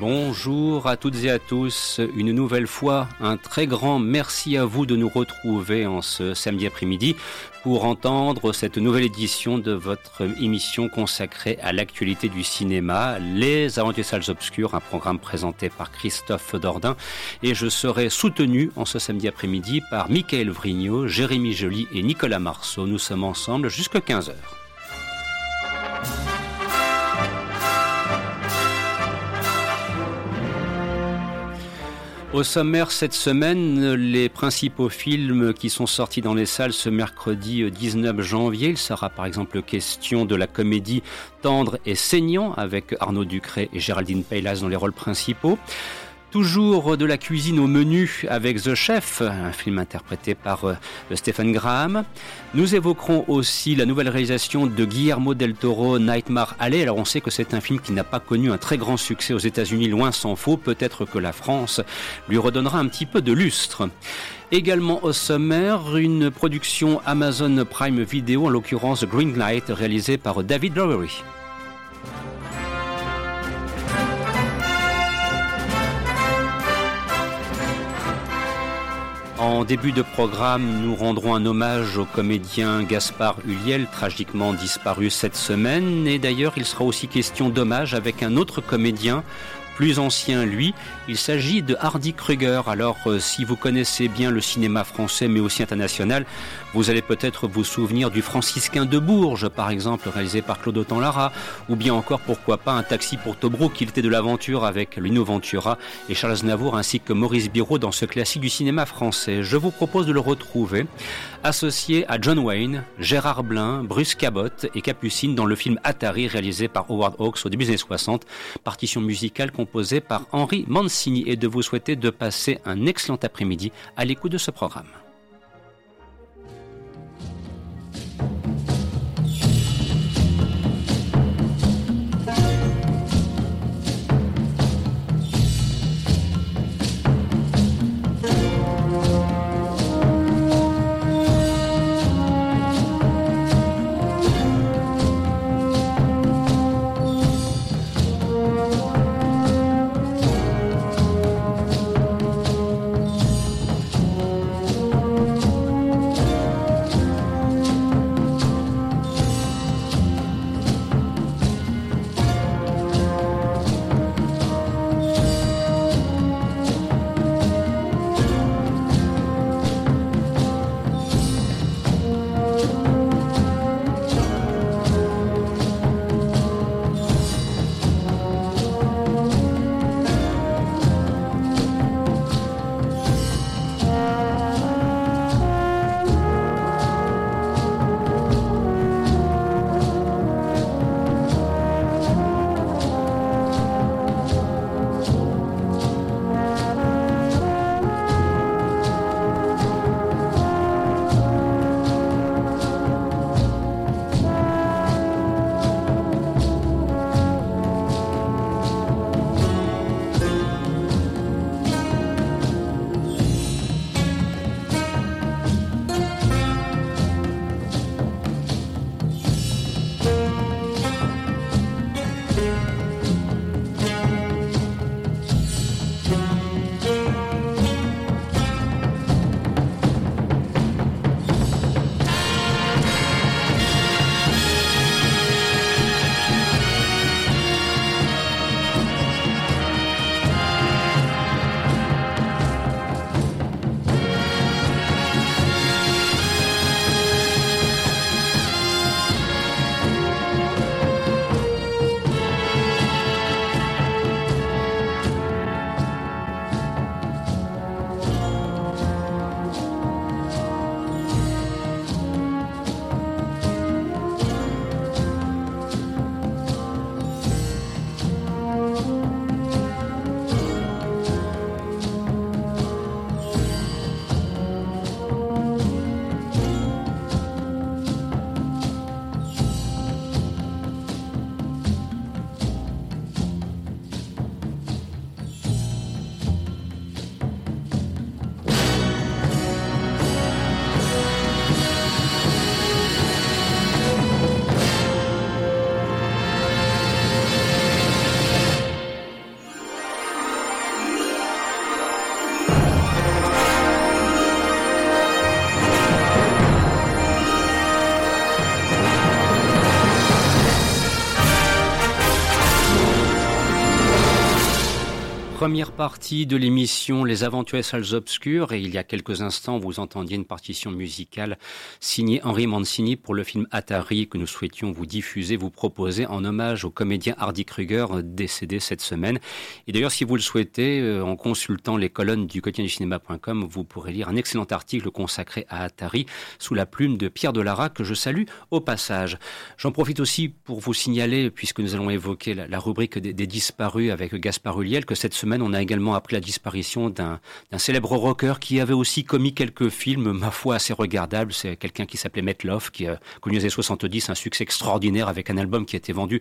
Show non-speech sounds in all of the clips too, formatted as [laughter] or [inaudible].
Bonjour à toutes et à tous. Une nouvelle fois, un très grand merci à vous de nous retrouver en ce samedi après-midi pour entendre cette nouvelle édition de votre émission consacrée à l'actualité du cinéma, Les Aventures Salles Obscures, un programme présenté par Christophe Dordain. Et je serai soutenu en ce samedi après-midi par Michael Vrignot, Jérémy Joly et Nicolas Marceau. Nous sommes ensemble jusqu'à 15h. Au sommaire cette semaine, les principaux films qui sont sortis dans les salles ce mercredi 19 janvier. Il sera par exemple question de la comédie Tendre et saignant avec Arnaud Ducré et Géraldine Paylas dans les rôles principaux. Toujours de la cuisine au menu avec The Chef, un film interprété par euh, Stephen Graham. Nous évoquerons aussi la nouvelle réalisation de Guillermo del Toro, Nightmare Alley. Alors on sait que c'est un film qui n'a pas connu un très grand succès aux États-Unis, loin s'en faut. Peut-être que la France lui redonnera un petit peu de lustre. Également au sommaire, une production Amazon Prime Video, en l'occurrence Green Light, réalisée par David Lowery. En début de programme, nous rendrons un hommage au comédien Gaspard Huliel, tragiquement disparu cette semaine. Et d'ailleurs, il sera aussi question d'hommage avec un autre comédien, plus ancien lui. Il s'agit de Hardy Kruger. Alors, euh, si vous connaissez bien le cinéma français, mais aussi international, vous allez peut-être vous souvenir du Franciscain de Bourges, par exemple, réalisé par Claude Autant-Lara, ou bien encore, pourquoi pas, un taxi pour Tobruk, il était de l'aventure avec Lino Ventura et Charles Navour, ainsi que Maurice Biro dans ce classique du cinéma français. Je vous propose de le retrouver associé à John Wayne, Gérard Blin, Bruce Cabot et Capucine dans le film Atari réalisé par Howard Hawks au début des années 60, partition musicale composée par Henri Mancini et de vous souhaiter de passer un excellent après-midi à l'écoute de ce programme. Première partie de l'émission Les Aventures Salles Obscures et il y a quelques instants vous entendiez une partition musicale signée Henri Mancini pour le film Atari que nous souhaitions vous diffuser, vous proposer en hommage au comédien Hardy Kruger décédé cette semaine. Et d'ailleurs si vous le souhaitez, euh, en consultant les colonnes du quotidien du cinéma.com, vous pourrez lire un excellent article consacré à Atari sous la plume de Pierre Delara que je salue au passage. J'en profite aussi pour vous signaler, puisque nous allons évoquer la, rubrique des, des, disparus avec Gaspard Huliel, que cette semaine on a également appris la disparition d'un célèbre rocker qui avait aussi commis quelques films, ma foi, assez regardables. C'est quelqu'un qui s'appelait Metloff, qui a connu les années 70 un succès extraordinaire avec un album qui a été vendu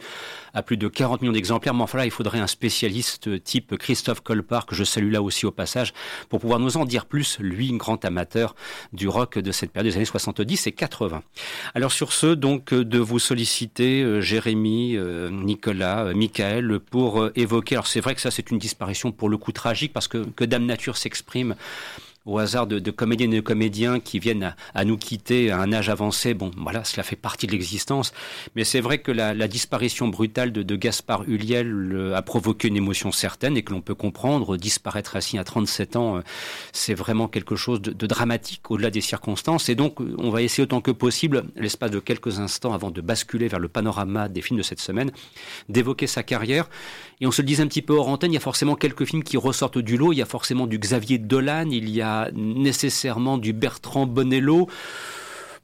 à plus de 40 millions d'exemplaires. Mais enfin là, il faudrait un spécialiste type Christophe Colpart, que je salue là aussi au passage, pour pouvoir nous en dire plus, lui, grand amateur du rock de cette période des années 70 et 80. Alors sur ce, donc, de vous solliciter, euh, Jérémy, euh, Nicolas, euh, Michael, pour évoquer, alors c'est vrai que ça c'est une disparition pour le coup tragique parce que, que Dame Nature s'exprime au hasard de, de, comédiennes et de comédiens qui viennent à, nous quitter à un âge avancé, bon, voilà, cela fait partie de l'existence. Mais c'est vrai que la, disparition brutale de, de Gaspard Huliel a provoqué une émotion certaine et que l'on peut comprendre. Disparaître ainsi à 37 ans, euh, c'est vraiment quelque chose de, dramatique au-delà des circonstances. Et donc, on va essayer autant que possible, l'espace de quelques instants avant de basculer vers le panorama des films de cette semaine, d'évoquer sa carrière. Et on se le disait un petit peu hors antenne, il y a forcément quelques films qui ressortent du lot. Il y a forcément du Xavier Dolan, il y a nécessairement du Bertrand Bonello.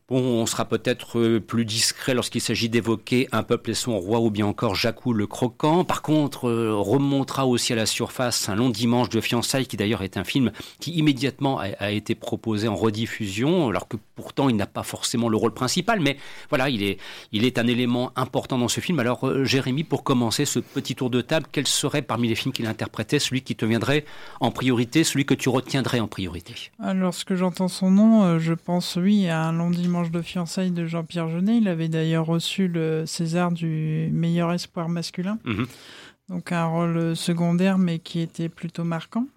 Bon, on sera peut-être euh, plus discret lorsqu'il s'agit d'évoquer Un peuple et son roi ou bien encore Jacou le croquant. Par contre, euh, remontera aussi à la surface un long dimanche de fiançailles qui d'ailleurs est un film qui immédiatement a, été proposé en rediffusion alors que pourtant il n'a pas forcément le rôle principal. Mais voilà, il est, il est un élément important dans ce film. Alors euh, Jérémy, pour commencer ce petit tour de table, quel serait parmi les films qu'il interprétait celui qui te viendrait en priorité, celui que tu retiendrais en priorité? Alors, ce que j'entends son nom, je pense oui à un long dimanche de fiançailles de Jean-Pierre Jeunet. Il avait d'ailleurs reçu le César du meilleur espoir masculin. Mhm. Donc un rôle secondaire, mais qui était plutôt marquant.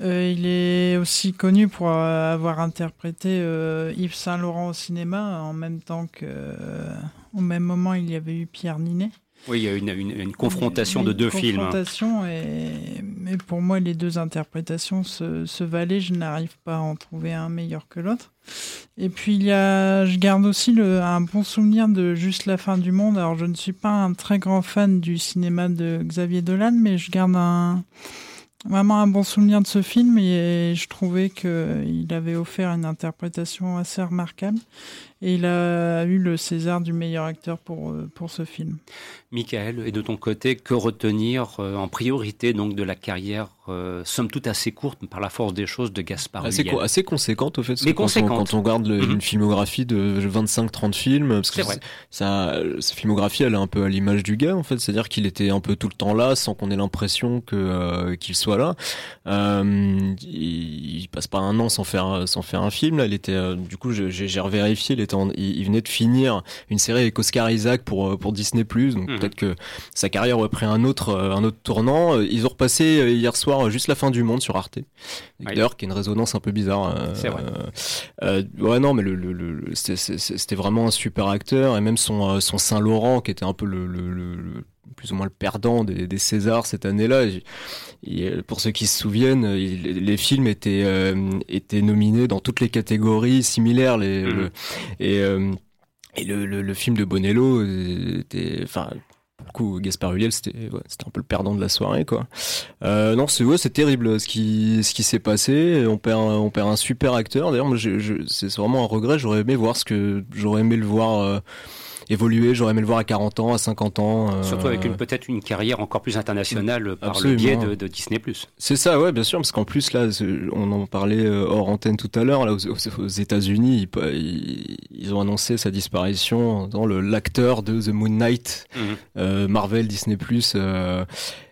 Euh, il est aussi connu pour avoir interprété euh, Yves Saint-Laurent au cinéma en même temps que, euh, au même moment, il y avait eu Pierre Ninet. Oui, il y a une, une, confrontation de deux films. Confrontation et, mais pour moi, les deux interprétations se, se valaient. Je n'arrive pas à en trouver un meilleur que l'autre. Et puis il y a, je garde aussi le, un bon souvenir de Juste la fin du monde. Alors je ne suis pas un très grand fan du cinéma de Xavier Dolan, mais je garde un, vraiment un bon souvenir de ce film et je trouvais qu'il avait offert une interprétation assez remarquable. Et il a eu le César du meilleur acteur pour, euh, pour ce film. Michael, et de ton côté, que retenir euh, en priorité donc de la carrière, euh, somme toute assez courte par la force des choses, de Gaspard Assez, assez conséquente au fait. Mais quand, On, quand on regarde mhm. une filmographie de 25-30 films, parce que vrai. Ça, sa filmographie, elle est un peu à l'image du gars en fait, c'est-à-dire qu'il était un peu tout le temps là, sans qu'on ait l'impression que qu'il soit là. il, il, passe pas un an sans faire sans faire un film. Là, il était, du coup, j'ai revérifié les il, venait de finir une série avec Oscar Isaac pour euh, pour Disney Plus, donc mhm. peut-être que sa carrière aurait pris un autre euh, un autre tournant. Euh, ils ont repassé hier soir juste la fin du monde sur Arte, d'ailleurs qui est une résonance un peu bizarre. C'est vrai. ouais non, mais le, le, c'était vraiment un super acteur et même son son Saint Laurent qui était un peu le, le plus ou moins le perdant des, des Césars cette année-là. Pour ceux qui se souviennent, les films étaient euh, étaient nominés dans toutes les catégories similaires. Les, mhm. le, et euh, et le, le, film de Bonello était, enfin, pour le coup, Gaspard Ulliel, c'était ouais, un peu le perdant de la soirée, quoi. Euh, non, c'est ouais, c'est terrible ce qui ce qui s'est passé. On perd un, on perd un super acteur. D'ailleurs, c'est vraiment un regret. J'aurais aimé voir ce que j'aurais aimé le voir. Euh, évoluer. J'aurais aimé le voir à 40 ans, à 50 ans. Euh, Surtout avec une peut-être une carrière encore plus internationale par le biais de, de Disney+. C'est ça, ouais, bien sûr, parce qu'en plus là, on en parlait euh, hors antenne tout à l'heure. Là, aux, États-Unis, ils, ils, ont annoncé sa disparition dans le l'acteur de The Moon Knight, mhm. euh, Marvel, Disney+. Euh,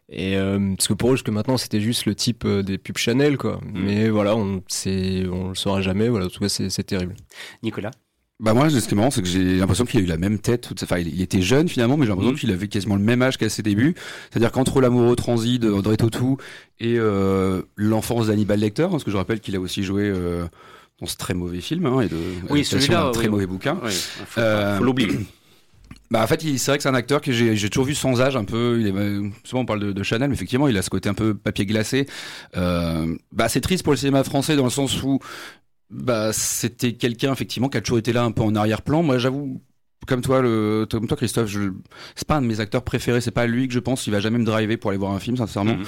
et euh, parce que pour eux jusque maintenant c'était juste le type des pubs Chanel quoi. Mhm. Mais voilà, on on le saura jamais. Voilà, en tout cas c'est terrible. Nicolas? Bah moi, ce qui est marrant, c'est que j'ai l'impression qu'il a eu la même tête. Enfin, il était jeune finalement, mais j'ai l'impression mmh. qu'il avait quasiment le même âge qu'à ses débuts. C'est-à-dire qu'entre l'amoureux transi d'André Tautou et euh, l'enfance d'Hannibal Lecter, parce que je rappelle qu'il a aussi joué euh, dans ce très mauvais film hein, et de oui, celui-là, un très mauvais bouquin. Oui, faut, euh, faut l'oublier. [clears throat] Bah en fait, c'est vrai que c'est un acteur que j'ai toujours vu sans âge un peu. Il est, souvent on parle de, de, Chanel, mais effectivement, il a ce côté un peu papier glacé. Euh, bah c'est triste pour le cinéma français dans le sens où bah c'était quelqu'un effectivement qui a toujours été là un peu en arrière-plan. Moi, j'avoue, comme toi, le, comme toi Christophe, je, c'est pas un de mes acteurs préférés, c'est pas lui que je pense, il va jamais me driver pour aller voir un film, sincèrement. Mhm.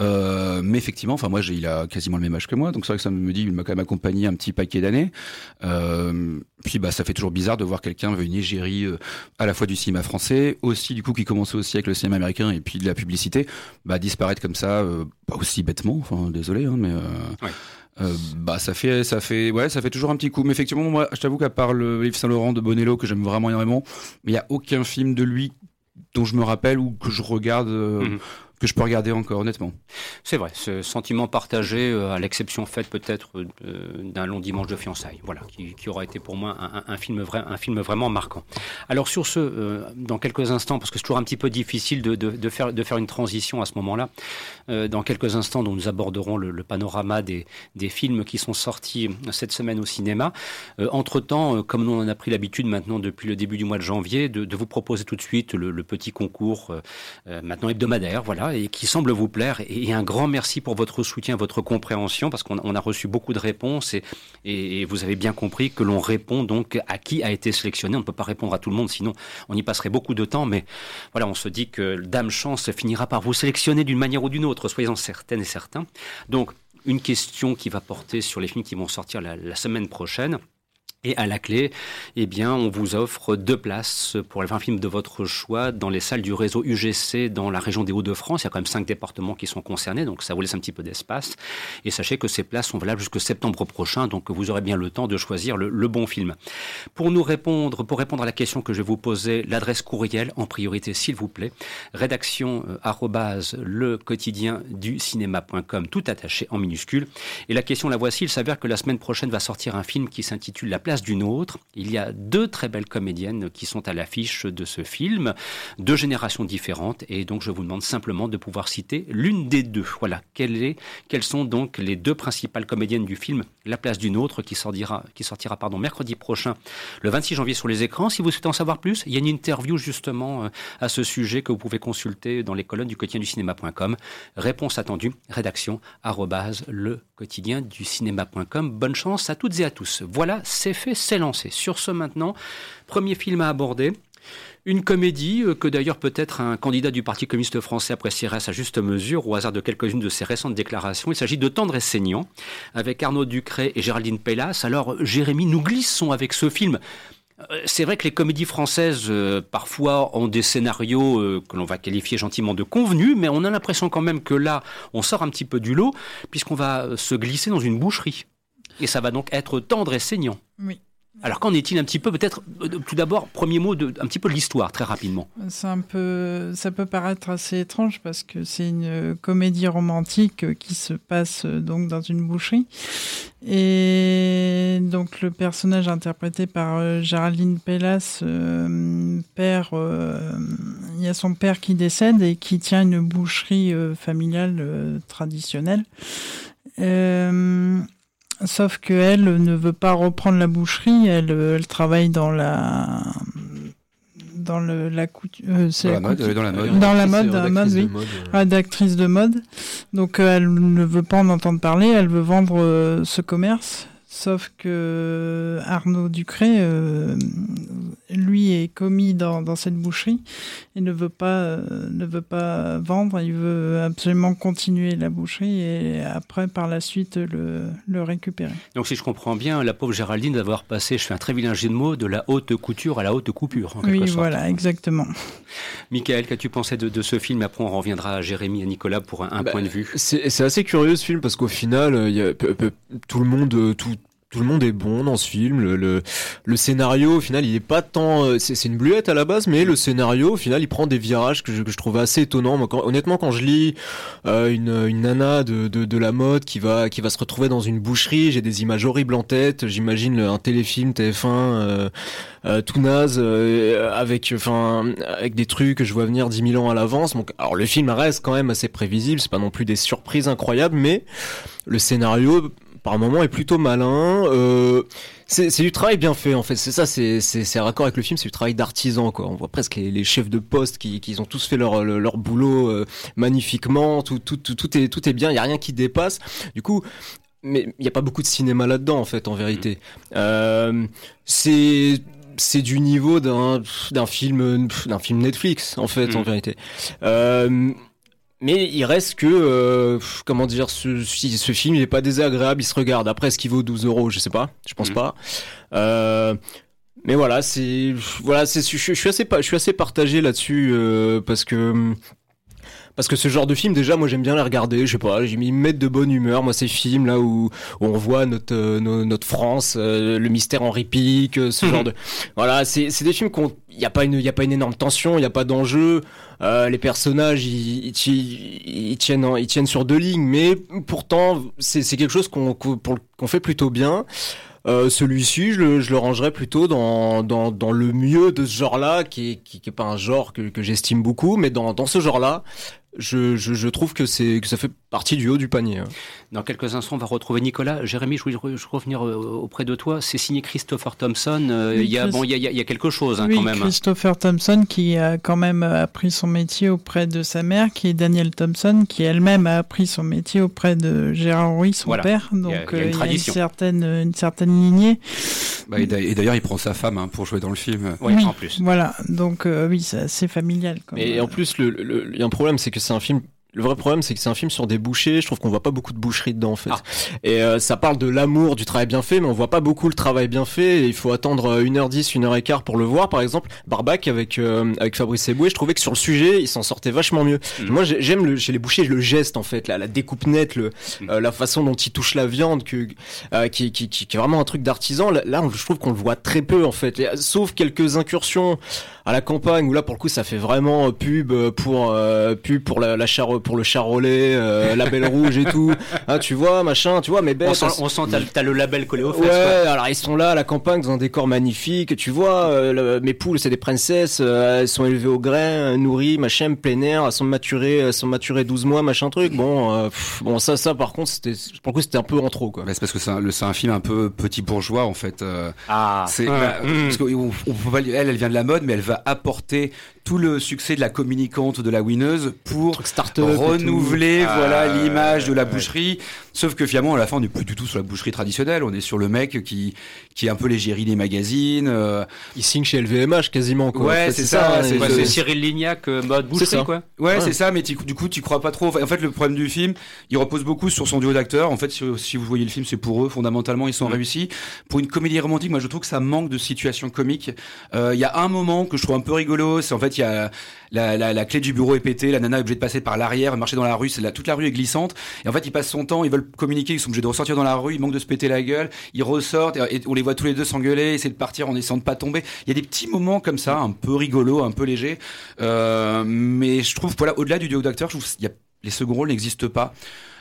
Euh, mais effectivement, enfin moi, j'ai, il a quasiment le même âge que moi, donc c'est vrai que ça me dit, il m'a quand même accompagné un petit paquet d'années. Euh, puis bah ça fait toujours bizarre de voir quelqu'un venir gérer euh, à la fois du cinéma français, aussi du coup qui commençait aussi avec le cinéma américain et puis de la publicité, bah disparaître comme ça, euh, pas aussi bêtement, enfin désolé, hein, mais. Euh, ouais. Euh, bah ça fait ça fait ouais ça fait toujours un petit coup. Mais effectivement moi je t'avoue qu'à part le Yves Saint Laurent de Bonello que j'aime vraiment énormément il y a aucun film de lui dont je me rappelle ou que je regarde euh, mhm que je peux regarder encore, honnêtement. C'est vrai, ce sentiment partagé, euh, à l'exception faite peut-être euh, d'un long dimanche de fiançailles, voilà, qui, aura été pour moi un, film, vraiment marquant. Alors sur ce, euh, dans quelques instants, parce que c'est toujours un petit peu difficile de, faire, une transition à ce moment-là, dans quelques instants, dont nous aborderons le, panorama des, films qui sont sortis cette semaine au cinéma. Entre-temps, comme nous en a pris l'habitude maintenant depuis le début du mois de janvier, de, de vous proposer tout de suite le, le petit concours maintenant hebdomadaire, voilà, et qui semble vous plaire. Et un grand merci pour votre soutien, votre compréhension, parce qu'on a reçu beaucoup de réponses et, vous avez bien compris que l'on répond donc à qui a été sélectionné. On ne peut pas répondre à tout le monde, sinon on y passerait beaucoup de temps. Mais voilà, on se dit que Dame Chance finira par vous sélectionner d'une manière ou d'une autre, soyez-en certaines et certains. Donc, une question qui va porter sur les films qui vont sortir la semaine prochaine. Et à la clé, eh bien, on vous offre deux places pour les 20 films de votre choix dans les salles du réseau UGC dans la région des Hauts-de-France. Il y a quand même cinq départements qui sont concernés, donc ça vous laisse un petit peu d'espace. Et sachez que ces places sont valables jusqu'au septembre prochain, donc vous aurez bien le temps de choisir le, bon film. Pour nous répondre, pour répondre à la question que je vais vous poser, l'adresse courriel en priorité, s'il vous plaît, rédaction euh, le quotidien du cinéma.com, tout attaché en minuscule. Et la question la voici. Il s'avère que la semaine prochaine va sortir un film qui s'intitule La d'une autre. Il y a deux très belles comédiennes qui sont à l'affiche de ce film, deux générations différentes, et donc je vous demande simplement de pouvoir citer l'une des deux. Voilà, est, quelles sont donc les deux principales comédiennes du film La place d'une autre, qui sortira, qui sortira pardon, mercredi prochain, le 26 janvier sur les écrans. Si vous souhaitez en savoir plus, il y a une interview justement euh, à ce sujet que vous pouvez consulter dans les colonnes du quotidien du cinéma.com. Réponse attendue, rédaction arrobase le quotidien du cinéma.com. Bonne chance à toutes et à tous. Voilà, c'est fait, c'est lancé. Sur ce maintenant, premier film à aborder. Une comédie euh, que d'ailleurs peut-être un candidat du Parti communiste français apprécierait à sa juste mesure au hasard de quelques-unes de ses récentes déclarations. Il s'agit de Tendre et Saignant avec Arnaud Ducré et Géraldine Pellas. Alors Jérémy, nous glissons avec ce film euh, c'est vrai que les comédies françaises, euh, parfois, ont des scénarios que l'on va qualifier gentiment de convenus, mais on a l'impression quand même que là, on sort un petit peu du lot, puisqu'on va se glisser dans une boucherie. Et ça va donc être tendre et saignant. Oui. Alors qu'en est-il un petit peu peut-être euh, tout d'abord premier mot de un petit peu de l'histoire très rapidement. Un peu ça peut paraître assez étrange parce que c'est une comédie romantique qui se passe euh, donc dans une boucherie et donc le personnage interprété par euh, Géraldine Pellas euh, père euh, il y a son père qui décède et qui tient une boucherie euh, familiale euh, traditionnelle. Euh, Sauf qu'elle ne veut pas reprendre la boucherie, elle, elle travaille dans la dans le, la couture, euh, dans, la mode, dans la mode, dans la mode, dans la mode, oui, rédactrice de mode. Donc euh, elle ne veut pas en entendre parler, elle veut vendre euh, ce commerce. Sauf que Arnaud Ducré, euh, lui, est commis dans, dans, cette boucherie et ne veut pas euh, ne veut pas vendre. Il veut absolument continuer la boucherie et après, par la suite, le, le récupérer. Donc, si je comprends bien, la pauvre Géraldine d'avoir passé, je fais un très vilain jeu de mots, de la haute couture à la haute coupure. En oui, sorte. voilà, exactement. Michael, qu'as-tu pensé de, de, ce film? Après, on reviendra à Jérémy et Nicolas pour un, un bah, point de vue. C'est assez curieux ce film parce qu'au final, y a, tout le monde, tout tout le monde est bon dans ce film. Le, le, le scénario, au final, il est pas tant. C'est une bluette à la base, mais le scénario, au final, il prend des virages que je, que je trouve assez étonnants. Honnêtement, quand je lis euh, une, une nana de, de, de, la mode qui va, qui va se retrouver dans une boucherie, j'ai des images horribles en tête. J'imagine un téléfilm TF1 euh, euh, tout naze, euh, avec, enfin, avec des trucs que je vois venir 10 000 ans à l'avance. Donc, alors, le film reste quand même assez prévisible. C'est pas non plus des surprises incroyables, mais le scénario par moment est plutôt malin. Euh, c'est du travail bien fait en fait. C'est ça, c'est raccord avec le film, c'est du travail d'artisan quoi. On voit presque les, chefs de poste qui, qui ont tous fait leur leur boulot euh, magnifiquement. Tout, tout tout tout est tout est bien. Il y a rien qui dépasse. Du coup, mais il n'y a pas beaucoup de cinéma là-dedans en fait en vérité. Euh, c'est c'est du niveau d'un d'un film d'un film Netflix en fait en mm. vérité. Euh, mais il reste que euh, comment dire ce, ce film il est pas désagréable, il se regarde. Après est-ce qu'il vaut 12 euros, je sais pas, je pense mm. pas. Euh, mais voilà, c'est voilà, c'est je, je, suis assez je suis assez partagé là-dessus euh, parce que parce que ce genre de film déjà moi j'aime bien les regarder je sais pas j'ai mis mettre de bonne humeur moi ces films là où, on voit notre euh, notre France euh, le mystère Henri Pic euh, ce genre de voilà c'est c'est des films qu'on il y a pas une y a pas une énorme tension il y a pas d'enjeu les personnages ils, tiennent ils tiennent sur deux lignes mais pourtant c'est c'est quelque chose qu'on qu'on fait plutôt bien. Euh, celui-ci, je le, je le rangerais plutôt dans, dans, dans le mieux de ce genre-là, qui est, qui, qui est pas un genre que, que j'estime beaucoup, mais dans, dans ce genre-là, je, je, je, trouve que c'est que ça fait partie du haut du panier. Hein. Dans quelques instants, on va retrouver Nicolas. Jérémy, je voulais, revenir euh, auprès de toi. C'est signé Christopher Thompson. Euh, il y a bon, il y a, il y a quelque chose hein, oui, quand même. Christopher Thompson qui a quand même appris son métier auprès de sa mère, qui est Daniel Thompson, qui elle-même a appris son métier auprès de Gérard Rouy, son père. Donc il y a, une, euh, certaine une certaine lignée. Bah, et d'ailleurs, il prend sa femme hein, pour jouer dans le film. Oui, en plus. Voilà. Donc oui, c'est assez familial. Et en plus, il le, y a un problème, c'est que c'est un film le vrai problème, c'est que c'est un film sur des bouchers. Je trouve qu'on voit pas beaucoup de boucherie dedans, en fait. Ah. Et euh, ça parle de l'amour, du travail bien fait, mais on voit pas beaucoup le travail bien fait. Et il faut attendre 1h10, euh, 1h15 pour le voir. Par exemple, Barbac avec euh, avec Fabrice Eboué, je trouvais que sur le sujet, il s'en sortait vachement mieux. Mm. Moi, j'aime le, chez les bouchers le geste, en fait, la, la découpe nette, le, mm. la façon dont il touche la viande, que, qui, qui, qui, qui, est vraiment un truc d'artisan. Là, là, je trouve qu'on le voit très peu, en fait. sauf quelques incursions à la campagne où là, pour le coup, ça fait vraiment pub pour pub pour la, la pour le charolais euh, label rouge et tout. [laughs] Hein, tu vois, machin, tu vois, mais bête. On sent, t'as, le label collé au fesses. Ouais, alors ils sont là à la campagne dans un décor magnifique. Tu vois, euh, mes poules, c'est des princesses, euh, elles sont élevées au grain, nourries, machin, plein air, elles sont maturées, elles sont maturées 12 mois, machin truc. Bon, bon, ça, ça, par contre, c'était, pour le coup, c'était un peu en trop, quoi. c'est parce que c'est un, c'est un film un peu petit bourgeois, en fait. ah. C'est, bah, mm. parce elle, elle vient de la mode, mais elle va apporter tout le succès de la communicante, de la winneuse pour renouveler voilà ah, l'image de la boucherie. Sauf que finalement, à la fin, on n'est plus du tout sur la boucherie traditionnelle. On est sur le mec qui qui est un peu l'égérie des magazines. Euh. Il signe chez LVMH quasiment. Quoi. Ouais, c'est ça. c'est Cyril Lignac euh, mode boucherie quoi. Ouais, c'est ça. Mais du coup, tu crois pas trop. En fait, le problème du film, il repose beaucoup sur son duo d'acteurs. En fait, si, vous voyez le film, c'est pour eux. Fondamentalement, ils sont réussis. Pour une comédie romantique, moi, je trouve que ça manque de situation comique. Euh, il y a un moment que je trouve un peu rigolo. C'est en fait, il y a la, la, la, clé du bureau est pétée, la nana est obligée de passer par l'arrière, marcher dans la rue, toute la rue est glissante. Et en fait, ils passent son temps, ils veulent communiquer, ils sont obligés de ressortir dans la rue, ils manquent de se péter la gueule, ils ressortent et, on les voit tous les deux s'engueuler, essayer de partir en essayant de pas tomber. Il y a des petits moments comme ça, un peu rigolo, un peu léger. Euh, mais je trouve, voilà, au-delà du duo d'acteurs, je trouve y a, les seconds rôles n'existent pas.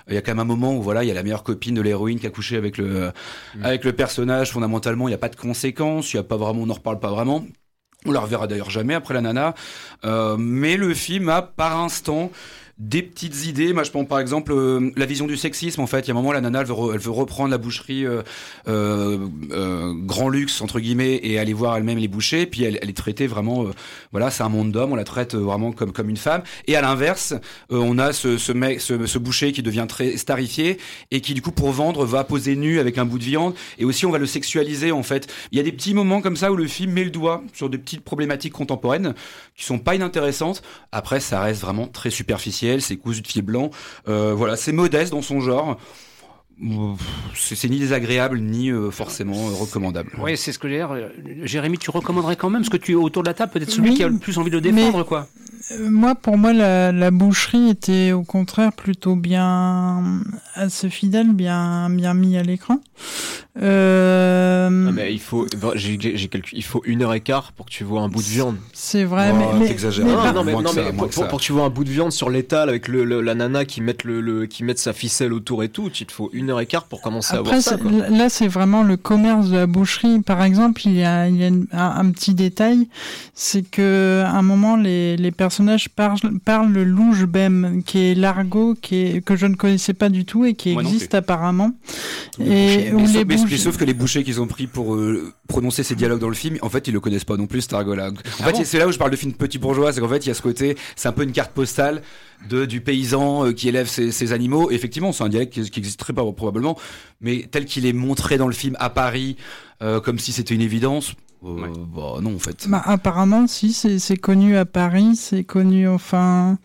Il y a quand même un moment où voilà, il y a la meilleure copine de l'héroïne qui a couché avec le mm. avec le personnage. Fondamentalement, il n'y a pas de conséquences. Il y a pas vraiment, on n'en reparle pas vraiment. On la reverra d'ailleurs jamais après la nana. Euh, mais le film a par instant des petites idées. Moi, je pense par exemple euh, la vision du sexisme. En fait, il y a un moment, la nana, elle veut, reprendre la boucherie euh, euh, grand luxe entre guillemets et aller voir elle-même les bouchers. Puis elle, elle est traitée vraiment, voilà, c'est un monde d'hommes. On la traite vraiment comme comme une femme. Et à l'inverse, on a ce, ce mec, ce, ce, boucher qui devient très starifié et qui du coup pour vendre va poser nu avec un bout de viande. Et aussi, on va le sexualiser en fait. Il y a des petits moments comme ça où le film met le doigt sur des petites problématiques contemporaines qui sont pas inintéressantes. Après, ça reste vraiment très superficiel c'est cousu de fil blanc. Euh, voilà, c'est modeste dans son genre c'est ni désagréable ni euh, forcément euh, recommandable. Oui, c'est ce que j'ai dire. Jérémy, tu recommanderais quand même, parce que tu es autour de la table, peut-être celui qui a le plus envie de le défendre, quoi. Moi, pour moi, la, boucherie était au contraire plutôt bien assez fidèle, bien bien mis à l'écran. Euh... Ah, il faut, j'ai, il faut une heure et quart pour que tu vois un bout de viande. C'est vrai, mais, mais, non, mais, non, mais pour, pour, que tu vois un bout de viande sur l'étal avec le, la nana qui met le, qui met sa ficelle autour et tout, il te faut une heure et quart pour commencer à voir ça. Là, c'est vraiment le commerce de la boucherie. Par exemple, il y a, il y a un, petit détail, c'est que à un moment les les personnes personnage parle, parle le louche-bem, qui est l'argot qui est, que je ne connaissais pas du tout et qui Moi existe apparemment. Et sauf, les mais- bouches- mais sauf que les bouchers qu'ils ont pris pour euh, prononcer ces dialogues dans le film, en fait, ils le connaissent pas non plus, cet argot-là. En Ah fait, bon c'est là où je parle de film petit bourgeois, c'est qu'en fait, il y a ce côté, c'est un peu une carte postale de, du paysan euh, qui élève ses, ses animaux. Et effectivement, c'est un dialecte qui, qui existerait pas probablement, mais tel qu'il est montré dans le film à Paris, euh, comme si c'était une évidence, euh, Ouais. bah non, en fait. Bah, apparemment, si, c'est c'est connu à Paris, c'est connu, enfin.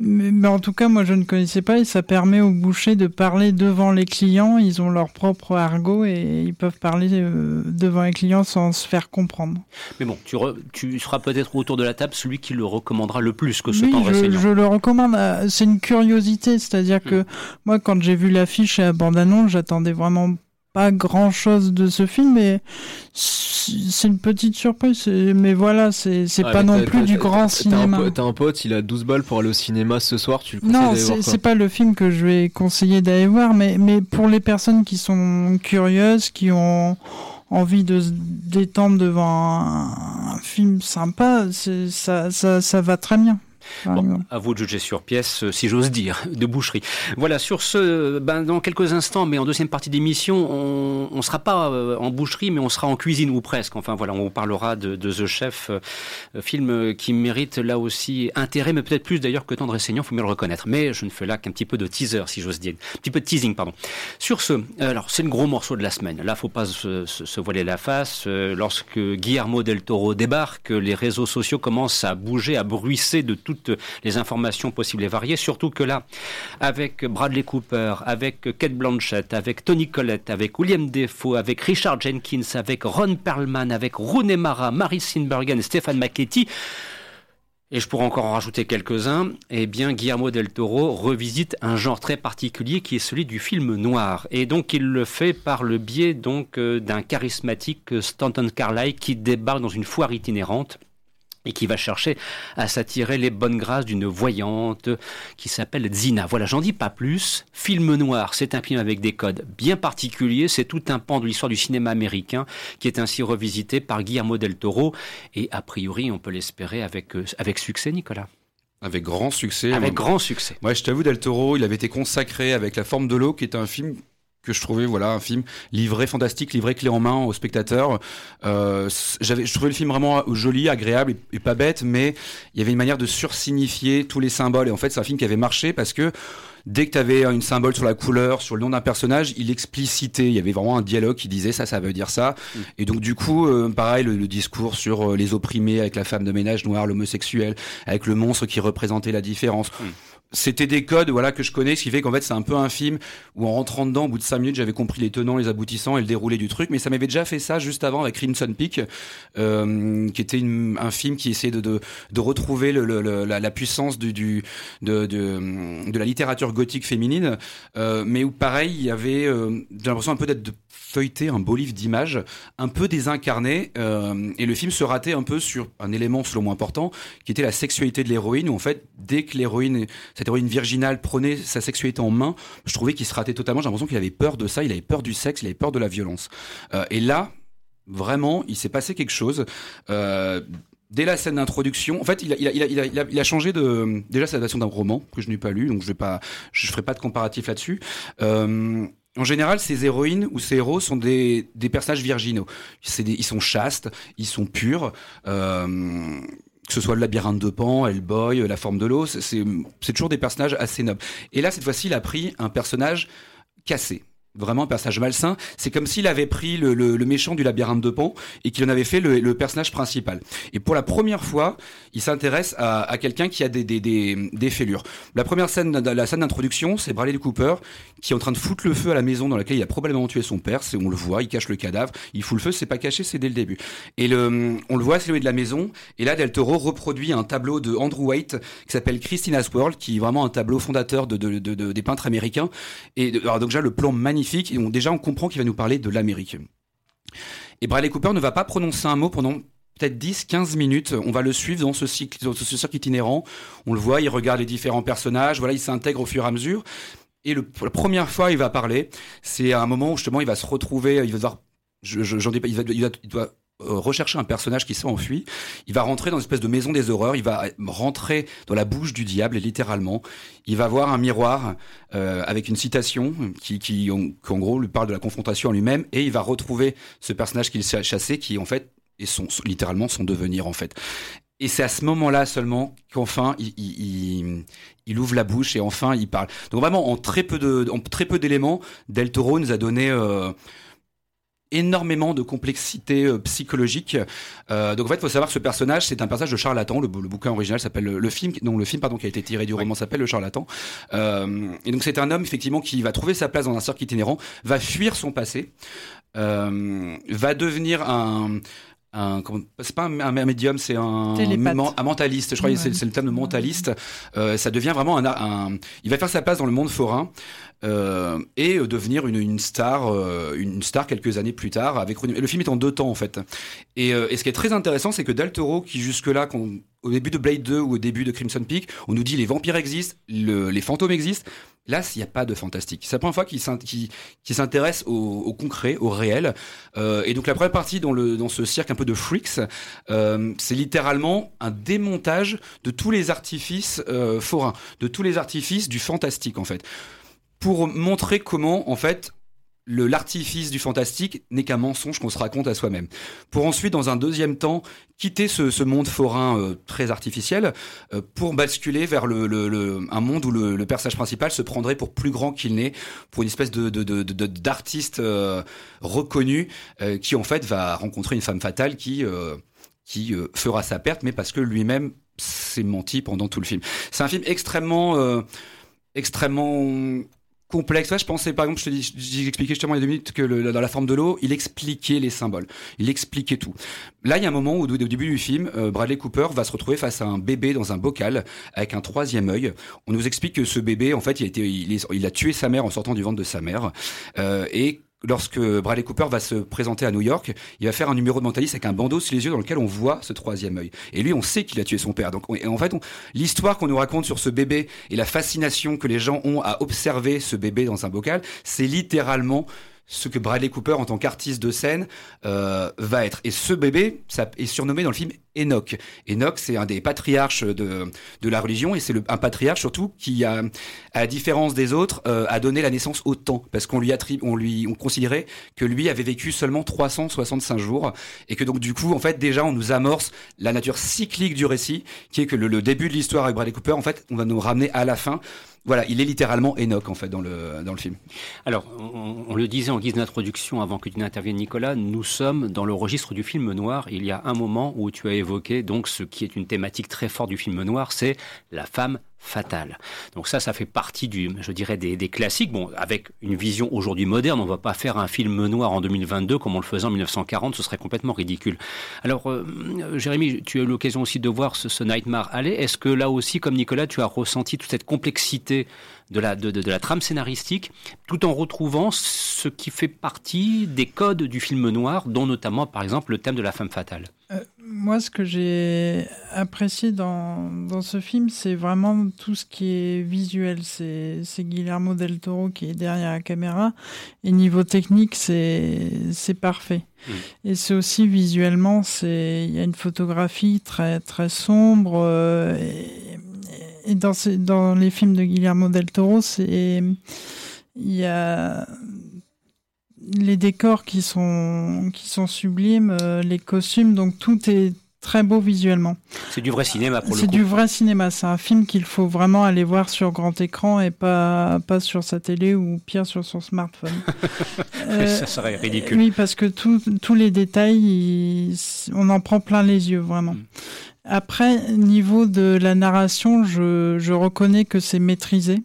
Mais, mais en tout cas, moi, je ne connaissais pas et ça permet aux bouchers de parler devant les clients. Ils ont leur propre argot et ils peuvent parler euh, devant les clients sans se faire comprendre. Mais bon, tu, re- tu seras peut-être autour de la table celui qui le recommandera le plus que ce Oui, tendre je, je le recommande. euh, C'est une curiosité, c'est-à-dire que moi, quand j'ai vu l'affiche et la bande-annonce, j'attendais vraiment pas grand-chose de ce film, mais c'est une petite surprise. Mais voilà, c'est Ouais, pas non plus du grand un cinéma. T'as un pote, il a 12 balles pour aller au cinéma ce soir, tu le Non, c'est pas le film que je vais conseiller d'aller voir, mais, mais pour les personnes qui sont curieuses, qui ont envie de se détendre devant un, un film sympa, ça, ça, ça va très bien. Bon, à vous de juger sur pièce, euh, si j'ose dire, de boucherie. Voilà, sur ce, ben, dans quelques instants, mais en deuxième partie d'émission, on ne sera pas euh, en boucherie, mais on sera en cuisine ou presque. Enfin voilà, on vous parlera de, de The Chef, euh, film euh, qui mérite là aussi intérêt, mais peut-être plus d'ailleurs que Tendre Saignant, faut mieux le reconnaître. Mais je ne fais là qu'un petit peu de teaser, si j'ose dire. Un petit peu de teasing, pardon. Sur ce, alors c'est le gros morceau de la semaine. Là, faut pas se, se- se voiler la face. Euh, lorsque Guillermo del Toro débarque, les réseaux sociaux commencent à bouger, à bruisser de toutes les informations possibles et variées. Surtout que là, avec Bradley Cooper, avec Kate Blanchett, avec Tony Collette, avec William Defoe, avec Richard Jenkins, avec Ron Perlman, avec Rooney Mara, Mary Steenburgen et Stéphane McKetty, et je pourrais encore en rajouter quelques-uns, eh bien, Guillermo del Toro revisite un genre très particulier qui est celui du film noir. Et donc, il le fait par le biais, donc, euh, d'un charismatique Stanton Carlyle qui débarque dans une foire itinérante et qui va chercher à s'attirer les bonnes grâces d'une voyante qui s'appelle Zina. Voilà, j'en dis pas plus. Film noir, c'est un film avec des codes bien particuliers, c'est tout un pan de l'histoire du cinéma américain qui est ainsi revisité par Guillermo del Toro et a priori, on peut l'espérer avec, euh, avec succès, Nicolas. Avec grand succès. Avec Moi, grand succès. Ouais, je t'avoue, Del Toro, il avait été consacré avec La forme de l'eau, qui est un film que je trouvais voilà un film livré fantastique livré clé en main aux spectateurs euh, j'avais je trouvais le film vraiment joli agréable et, et pas bête mais il y avait une manière de sursignifier tous les symboles. Et en fait c'est un film qui avait marché parce que dès que tu avais une symbole sur la couleur sur le nom d'un personnage il explicitait. Il y avait vraiment un dialogue qui disait ça ça veut dire ça. Mm. et donc du coup euh, pareil le, le discours sur euh, les opprimés avec la femme de ménage noire l'homosexuel avec le monstre qui représentait la différence. Mm. C'était des codes voilà que je connais ce qui fait qu'en fait c'est un peu un film où en rentrant dedans au bout de cinq minutes j'avais compris les tenants les aboutissants et le déroulé du truc. Mais ça m'avait déjà fait ça juste avant avec Crimson Peak euh, qui était un film qui essayait de, de, retrouver la, puissance du, du de, la littérature gothique féminine. Euh, mais où pareil il y avait euh, j'ai l'impression un peu d'être feuilleter un beau livre d'images un peu désincarné et le film se ratait un peu sur un élément selon moi important qui était la sexualité de l'héroïne où en fait dès que l'héroïne cette héroïne virginale prenait sa sexualité en main je trouvais qu'il se ratait totalement j'ai l'impression qu'il avait peur de ça il avait peur du sexe il avait peur de la violence Euh, et là vraiment il s'est passé quelque chose euh, Dès la scène d'introduction, en fait, il a, il, a, changé de. Déjà, c'est l'adaptation d'un roman que je n'ai pas lu, donc je je ferai pas de comparatif là-dessus. Euh, en général, ces héroïnes ou ces héros sont des, personnages virginaux. Ils sont chastes, ils sont purs. Que ce soit le labyrinthe de Pan, Hellboy, la forme de l'eau, c'est c'est toujours des personnages assez nobles. Et là, cette fois-ci, il a pris un personnage cassé vraiment un personnage malsain. C'est comme s'il avait pris le, le, le, méchant du labyrinthe de Pan et qu'il en avait fait le, le, personnage principal. Et pour la première fois, il s'intéresse à, à quelqu'un qui a des, des, des, des, fêlures. La première scène, la scène d'introduction, c'est Bradley Cooper qui est en train de foutre le feu à la maison dans laquelle il a probablement tué son père. C'est, on le voit, il cache le cadavre, il fout le feu, c'est pas caché, c'est dès le début. Et le, on le voit s'éloigner de la maison. Et là, Del Toro reproduit un tableau de Andrew White qui s'appelle Christina's World, qui est vraiment un tableau fondateur de, de, de, de des peintres américains. Et alors donc déjà le plan magnifique. On, déjà, on comprend qu'il va nous parler de l'Amérique. Et Bradley Cooper ne va pas prononcer un mot pendant peut-être 10, 15 minutes. On va le suivre dans ce, cycle, dans ce cercle itinérant. On le voit, il regarde les différents personnages. Voilà, il s'intègre au fur et à mesure. Et la première fois, il va parler. C'est un moment où justement, il va se retrouver. Il va devoir, je, je, il va, il va, il doit rechercher un personnage qui s'est enfui. Il va rentrer dans une espèce de maison des horreurs. Il va rentrer dans la bouche du diable, littéralement. Il va voir un miroir euh, avec une citation qui, qui, en, gros, lui parle de la confrontation en lui-même. Et il va retrouver ce personnage qu'il s'est chassé, qui en fait est son, littéralement son devenir en fait. Et c'est à ce moment-là seulement qu'enfin il, il, il, ouvre la bouche et enfin il parle. Donc vraiment en très peu de, en très peu d'éléments, Del Toro nous a donné euh, énormément de complexité euh, psychologique. Euh, donc en fait, il faut savoir que ce personnage, c'est un personnage de charlatan. Le, le bouquin original s'appelle le, film, non le film pardon qui a été tiré du roman s'appelle le charlatan. Euh, et donc c'est un homme effectivement qui va trouver sa place dans un cercle itinérant, va fuir son passé, euh, va devenir un un c'est pas un, médium c'est un, un mentaliste je crois que c'est le terme de mentaliste euh, ça devient vraiment un, un, il va faire sa place dans le monde forain euh, et devenir une, une star, euh, une star quelques années plus tard. Avec le film est en deux temps en fait. Et, euh, et ce qui est très intéressant, c'est que Del Toro, qui jusque-là, au début de Blade 2 ou au début de Crimson Peak, on nous dit les vampires existent, le, les fantômes existent. Là, il n'y a pas de fantastique. C'est la première fois qu'il s'intéresse au, au, concret, au réel. Euh, et donc la première partie dans, le, dans ce cirque un peu de freaks, euh, c'est littéralement un démontage de tous les artifices euh, forains, de tous les artifices du fantastique en fait pour montrer comment, en fait, le l'artifice du fantastique n'est qu'un mensonge qu'on se raconte à soi-même. Pour ensuite, dans un deuxième temps, quitter ce, ce monde forain euh, très artificiel euh, pour basculer vers le, le, un monde où le, personnage principal se prendrait pour plus grand qu'il n'est, pour une espèce de d'artiste de, de, euh, reconnu qui en fait va rencontrer une femme fatale qui qui fera sa perte, mais parce que lui-même s'est menti pendant tout le film. C'est un film extrêmement extrêmement complexe. je pensais, par exemple, je te dis, justement il y a deux minutes que le, dans la forme de l'eau, il expliquait les symboles, il expliquait tout. Là, il y a un moment où, au début du film, euh, Bradley Cooper va se retrouver face à un bébé dans un bocal avec un troisième œil. On nous explique que ce bébé, en fait, il a été, il a tué sa mère en sortant du ventre de sa mère, euh, et lorsque Bradley Cooper va se présenter à New York, il va faire un numéro de mentaliste avec un bandeau sur les yeux dans lequel on voit ce troisième œil. Et lui, on sait qu'il a tué son père. Donc, en fait, l'histoire qu'on nous raconte sur ce bébé et la fascination que les gens ont à observer ce bébé dans un bocal, c'est littéralement ce que Bradley Cooper en tant qu'artiste de scène euh, va être. Et ce bébé ça est surnommé dans le film Enoch. Enoch, c'est un des patriarches de, de la religion et c'est un patriarche surtout qui a, à la différence des autres, euh, a donné la naissance au temps parce qu'on lui on lui, on considérait que lui avait vécu seulement 365 jours et que donc du coup, en fait, déjà, on nous amorce la nature cyclique du récit, qui est que le, le début de l'histoire avec Bradley Cooper, en fait, on va nous ramener à la fin voilà, il est littéralement Enoch en fait dans le, dans le film. Alors, on, le disait en guise d'introduction avant que tu n'interviennes Nicolas, nous sommes dans le registre du film noir. Il y a un moment où tu as évoqué donc ce qui est une thématique très forte du film noir, c'est la femme fatale. Donc ça, ça fait partie du, je dirais, des, classiques. Bon, avec une vision aujourd'hui moderne, on va pas faire un film noir en 2022 comme on le faisait en 1940, ce serait complètement ridicule. Alors, euh, Jérémy, tu as eu l'occasion aussi de voir ce, ce Nightmare Alley. Est-ce que là aussi, comme Nicolas, tu as ressenti toute cette complexité de la, de, la trame scénaristique, tout en retrouvant ce qui fait partie des codes du film noir, dont notamment, par exemple, le thème de la femme fatale? Euh, Moi, ce que j'ai apprécié dans, dans ce film, c'est vraiment tout ce qui est visuel. C'est Guillermo del Toro qui est derrière la caméra. Et niveau technique, c'est parfait. Mmh. Et c'est aussi visuellement, il y a une photographie très, très sombre. Euh, et, et dans, dans les films de Guillermo del Toro, c'est il y a les décors qui sont qui sont sublimes, euh, les costumes, donc tout est très beau visuellement. C'est du vrai cinéma pour le coup. C'est du vrai cinéma. C'est un film qu'il faut vraiment aller voir sur grand écran et pas pas sur sa télé ou pire sur son smartphone. [laughs] euh, ça serait ridicule. Oui, parce que tous les détails, on en prend plein les yeux vraiment. Mm. Après, niveau de la narration, je, je reconnais que c'est maîtrisé.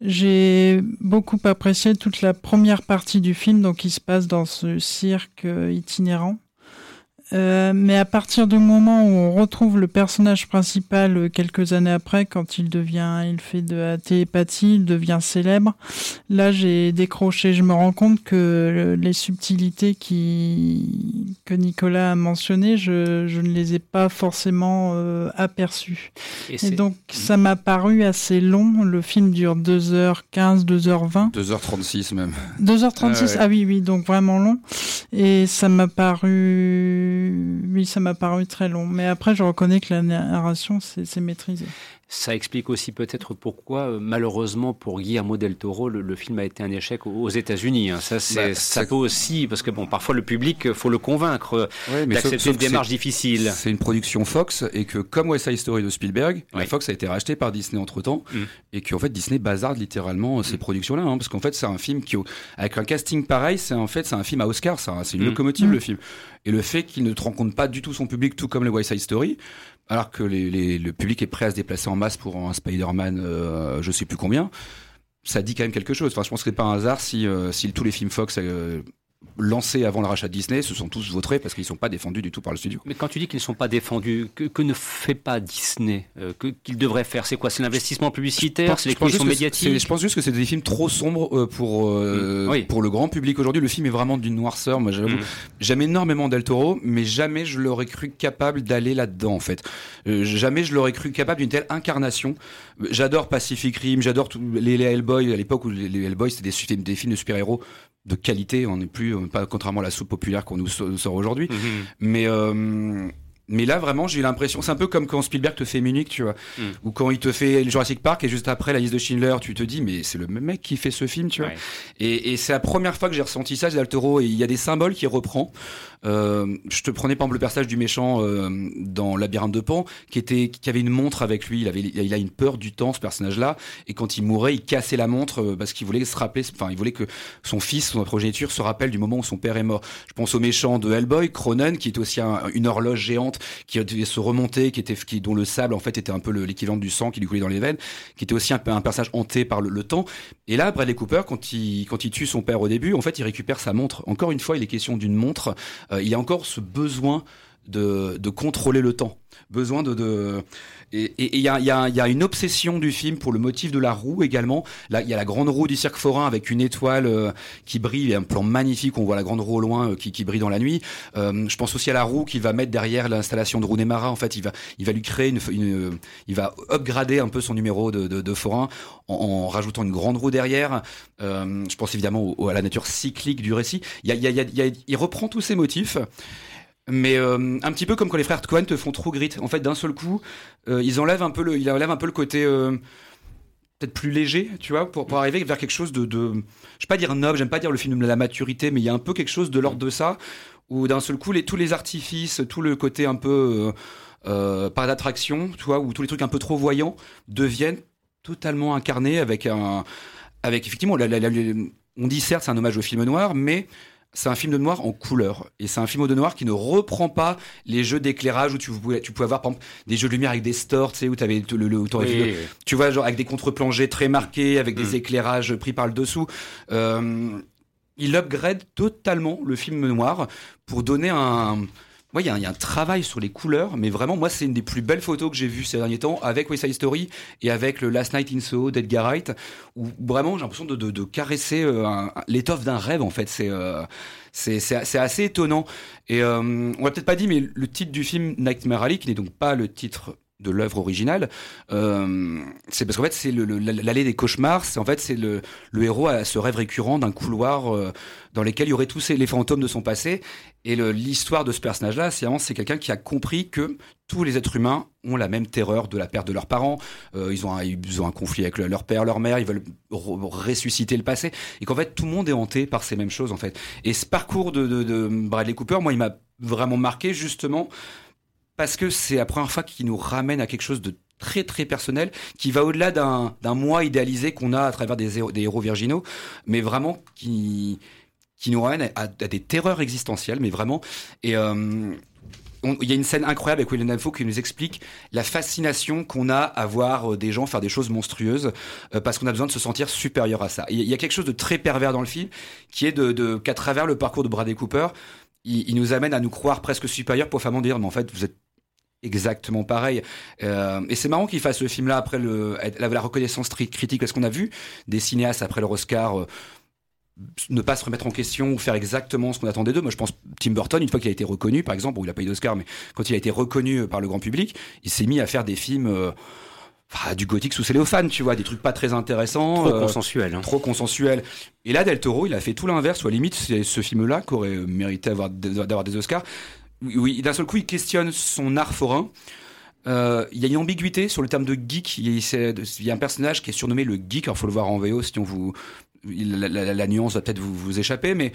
J'ai beaucoup apprécié toute la première partie du film, donc qui se passe dans ce cirque itinérant. Euh, mais à partir du moment où on retrouve le personnage principal euh, quelques années après, quand il devient, il fait de la télépathie, il devient célèbre, là j'ai décroché. Je me rends compte que les subtilités qui que Nicolas a mentionnées, je, je ne les ai pas forcément euh, aperçues. Et, donc ça m'a paru assez long. Le film dure 2h15, 2h20. 2h36 même. 2h36, ah, ah oui, oui, donc vraiment long. Et ça m'a paru oui, ça m'a paru très long. Mais après, je reconnais que la narration, c'est maîtrisé. Ça explique aussi peut-être pourquoi, euh, malheureusement, pour Guillermo del Toro, le, film a été un échec aux États-Unis. Hein. Ça, bah, ça peut aussi, parce que bon, parfois le public, faut le convaincre d'accepter une démarche difficile. C'est une production Fox et que, comme West Side Story de Spielberg, Fox a été racheté par Disney entre temps mm. et qu'en fait Disney bazarde littéralement ces mm. productions-là, hein, parce qu'en fait c'est un film qui, avec un casting pareil, c'est en fait c'est un film à Oscar, c'est une mm. locomotive le film. Et le fait qu'il ne te rencontre pas du tout son public, tout comme le West Side Story, alors que le public est prêt à se déplacer en masse pour un Spider-Man, euh, je sais plus combien, ça dit quand même quelque chose. Enfin, je pense que c'est pas un hasard si, euh, si tous les films Fox euh, lancés avant le rachat de Disney se sont tous votés parce qu'ils ne sont pas défendus du tout par le studio. Mais quand tu dis qu'ils ne sont pas défendus, que, ne fait pas Disney euh, que, Qu'ils devraient faire? C'est quoi? C'est l'investissement publicitaire? C'est l'exposition médiatique Je pense juste que c'est des films trop sombres euh, pour, euh, mm. pour le grand public aujourd'hui. Le film est vraiment d'une noirceur. Moi, j'avoue, mm. j'aime énormément Del Toro, mais jamais je l'aurais cru capable d'aller là-dedans, en fait. jamais je l'aurais cru capable d'une telle incarnation. J'adore Pacific Rim, j'adore les, les Hellboy, à l'époque où les, Hellboy, c'était des, des films de super-héros de qualité. On n'est plus, pas contrairement à la soupe populaire qu'on nous sort aujourd'hui. Mhm. Mais euh, mais là, vraiment, j'ai l'impression, c'est un peu comme quand Spielberg te fait Munich, tu vois, mm. ou quand il te fait Jurassic Park et juste après la liste de Schindler, tu te dis, mais c'est le même mec qui fait ce film, tu vois. Et, et c'est la première fois que j'ai ressenti ça chez Del Toro et il y a des symboles qu'il reprend. Euh, je te prenais par exemple le personnage du méchant euh, dans Labyrinthe de Pan, qui était, qui avait une montre avec lui. Il avait, il a une peur du temps, ce personnage-là. Et quand il mourait, il cassait la montre euh, parce qu'il voulait se rappeler, enfin, il voulait que son fils, son progéniture, se rappelle du moment où son père est mort. Je pense au méchant de Hellboy, Cronen, qui est aussi une horloge géante qui devait se remonter, qui était, qui, dont le sable en fait était un peu l'équivalent du sang qui lui coulait dans les veines, qui était aussi un, un personnage hanté par le, temps. Et là, Bradley Cooper, quand il, quand il tue son père au début, en fait, il récupère sa montre. Encore une fois, il est question d'une montre. il y a encore ce besoin de, contrôler le temps besoin de... et il y a, y, y a, une obsession du film pour le motif de la roue également. Là, il y a la grande roue du cirque forain avec une étoile euh, qui brille, un plan magnifique, on voit la grande roue au loin euh, qui, qui, brille dans la nuit. Euh, je pense aussi à la roue qu'il va mettre derrière l'installation de Rounemara. En fait, il va, il va lui créer une, une il va upgrader un peu son numéro de, de, de forain en, rajoutant une grande roue derrière. je pense évidemment à la nature cyclique du récit. Il, y a, il reprend tous ces motifs. Mais euh, un petit peu comme quand les frères Cohen te font trop grit. En fait, d'un seul coup, euh, ils enlèvent un peu le, ils enlèvent un peu le côté euh, peut-être plus léger, tu vois, pour, pour arriver vers quelque chose de, de, je vais pas dire noble, j'aime pas dire le film de la maturité, mais il y a un peu quelque chose de l'ordre de ça, où d'un seul coup, les, tous les artifices, tout le côté un peu euh, pas d'attraction, tu vois, où tous les trucs un peu trop voyants deviennent totalement incarnés avec un, avec effectivement, on dit certes c'est un hommage au film noir, mais c'est un film de noir en couleur. Et c'est un film de noir qui ne reprend pas les jeux d'éclairage où tu pouvais, tu pouvais avoir, par exemple, des jeux de lumière avec des stores, tu sais, où t'avais le, le, oui, tu vois, genre avec des contre-plongées très marqués, avec des mm. éclairages pris par le dessous. Euh, il upgrade totalement le film noir pour donner un, il y, y, a un travail sur les couleurs, mais vraiment, moi, c'est une des plus belles photos que j'ai vues ces derniers temps avec West Side Story et avec le Last Night in Soho d'Edgar Wright, où vraiment, j'ai l'impression de, de, de, caresser euh, l'étoffe d'un rêve, en fait. C'est euh, c'est assez étonnant. Et euh, on l'a peut-être pas dit, mais le titre du film Nightmare Alley, qui n'est donc pas le titre de l'œuvre originale, euh, c'est parce qu'en fait c'est l'allée des cauchemars. C'est en fait c'est le, le, héros a ce rêve récurrent d'un couloir euh, dans lequel il y aurait tous les fantômes de son passé. Et l'histoire de ce personnage-là, c'est quelqu'un qui a compris que tous les êtres humains ont la même terreur de la perte de leurs parents. Euh, ils, ont un, ils ont un conflit avec leur père, leur mère. Ils veulent ressusciter le passé. Et qu'en fait tout le monde est hanté par ces mêmes choses en fait. Et ce parcours de Bradley Cooper, moi, il m'a vraiment marqué justement parce que c'est la première fois qu'il nous ramène à quelque chose de très très personnel qui va au-delà d'un moi idéalisé qu'on a à travers des, des, héros virginaux, mais vraiment qui qui nous ramène à, des terreurs existentielles, mais vraiment. Et euh, il y a une scène incroyable avec William Dafoe qui nous explique la fascination qu'on a à voir euh, des gens faire des choses monstrueuses euh, parce qu'on a besoin de se sentir supérieur à ça. Il y a quelque chose de très pervers dans le film qui est de, de qu'à travers le parcours de Bradley Cooper, il, nous amène à nous croire presque supérieurs pour finalement dire, mais en fait, vous êtes exactement pareil. Euh, et c'est marrant qu'il fasse ce film-là après le, la, la reconnaissance critique, parce qu'on a vu des cinéastes après leur Oscar euh, ne pas se remettre en question ou faire exactement ce qu'on attendait d'eux. Moi, je pense Tim Burton, une fois qu'il a été reconnu, par exemple, bon, il a pas eu d'Oscar, mais quand il a été reconnu par le grand public, il s'est mis à faire des films. Euh, du gothique sous cellophane, tu vois, des trucs pas très intéressants. Trop consensuels. Hein. Trop consensuels. Et là, Del Toro, il a fait tout l'inverse, ou à limite, c'est ce film-là qui aurait mérité d'avoir des Oscars. Oui, d'un seul coup, il questionne son art forain. Euh, il y a une ambiguïté sur le terme de geek. Il y, a, un personnage qui est surnommé le geek. Alors, faut le voir en VO si on vous, la, nuance va peut-être vous, échapper, mais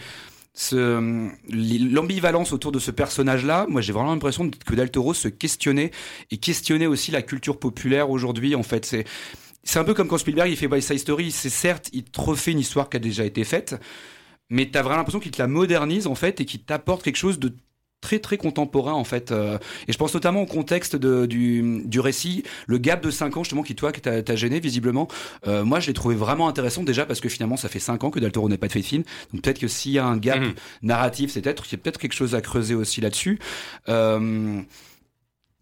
l'ambivalence autour de ce personnage-là, moi j'ai vraiment l'impression que Del Toro se questionnait et questionnait aussi la culture populaire aujourd'hui. En fait, c'est un peu comme quand Spielberg il fait West Side Story. C'est certes, il te refait une histoire qui a déjà été faite, mais t'as vraiment l'impression qu'il te la modernise en fait et qu'il t'apporte quelque chose de très très contemporain en fait euh, et je pense notamment au contexte de, du, du récit le gap de 5 ans justement qui toi qui t'a gêné visiblement euh, moi je l'ai trouvé vraiment intéressant déjà parce que finalement ça fait 5 ans que Del Toro n'a pas de fait de film donc peut-être que s'il y a un gap mhm. narratif c'est peut-être il y a peut-être quelque chose à creuser aussi là-dessus euh,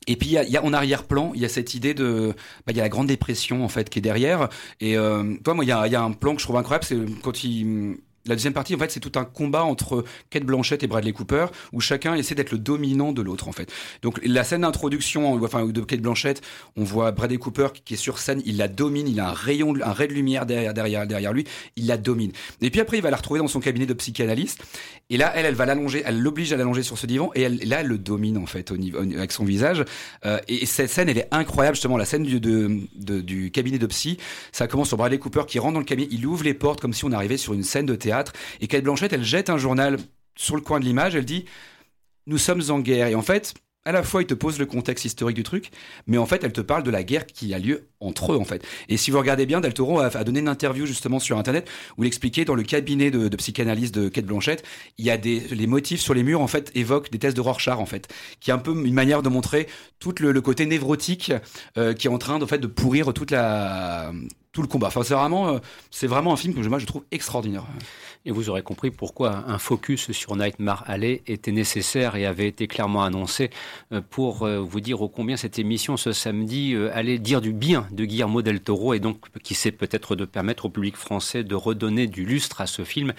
et puis il y a, y a, en arrière-plan, il y a cette idée de, bah, il y a la grande dépression en fait qui est derrière. Et euh, toi, moi, il y a, y a, un plan que je trouve incroyable, c'est quand il la deuxième partie, en fait, c'est tout un combat entre Kate Blanchett et Bradley Cooper, où chacun essaie d'être le dominant de l'autre, en fait. Donc, la scène d'introduction, enfin, de Kate Blanchett, on voit Bradley Cooper qui est sur scène, il la domine, il a un rayon, un ray de lumière derrière, derrière, derrière lui, il la domine. Et puis après, il va la retrouver dans son cabinet de psychanalyste, et là, elle, elle va l'allonger, elle l'oblige à l'allonger sur ce divan, et elle, là, elle le domine, en fait, avec son visage. Euh, et, cette scène, elle est incroyable, justement, la scène du, du cabinet de psy. Ça commence sur Bradley Cooper qui rentre dans le cabinet, il ouvre les portes comme si on arrivait sur une scène de théâtre, et Kate Blanchett, elle jette un journal sur le coin de l'image, elle dit Nous sommes en guerre. Et en fait, à la fois, il te pose le contexte historique du truc, mais en fait, elle te parle de la guerre qui a lieu entre eux, en fait. Et si vous regardez bien, Del Toro a, donné une interview justement sur Internet où il expliquait dans le cabinet de, psychanalyse de Kate Blanchett, il y a des les motifs sur les murs en fait évoquent des tests de Rorschach en fait, qui est un peu une manière de montrer tout le, côté névrotique euh, qui est en train en fait de pourrir toute la tout le combat. Enfin, c'est vraiment, euh, c'est vraiment un film que je trouve extraordinaire. Et vous aurez compris pourquoi un focus sur Nightmare Alley était nécessaire et avait été clairement annoncé euh, pour euh, vous dire au combien cette émission ce samedi allait dire du bien de Guillermo del Toro et donc qui sait peut-être de permettre au public français de redonner du lustre à ce film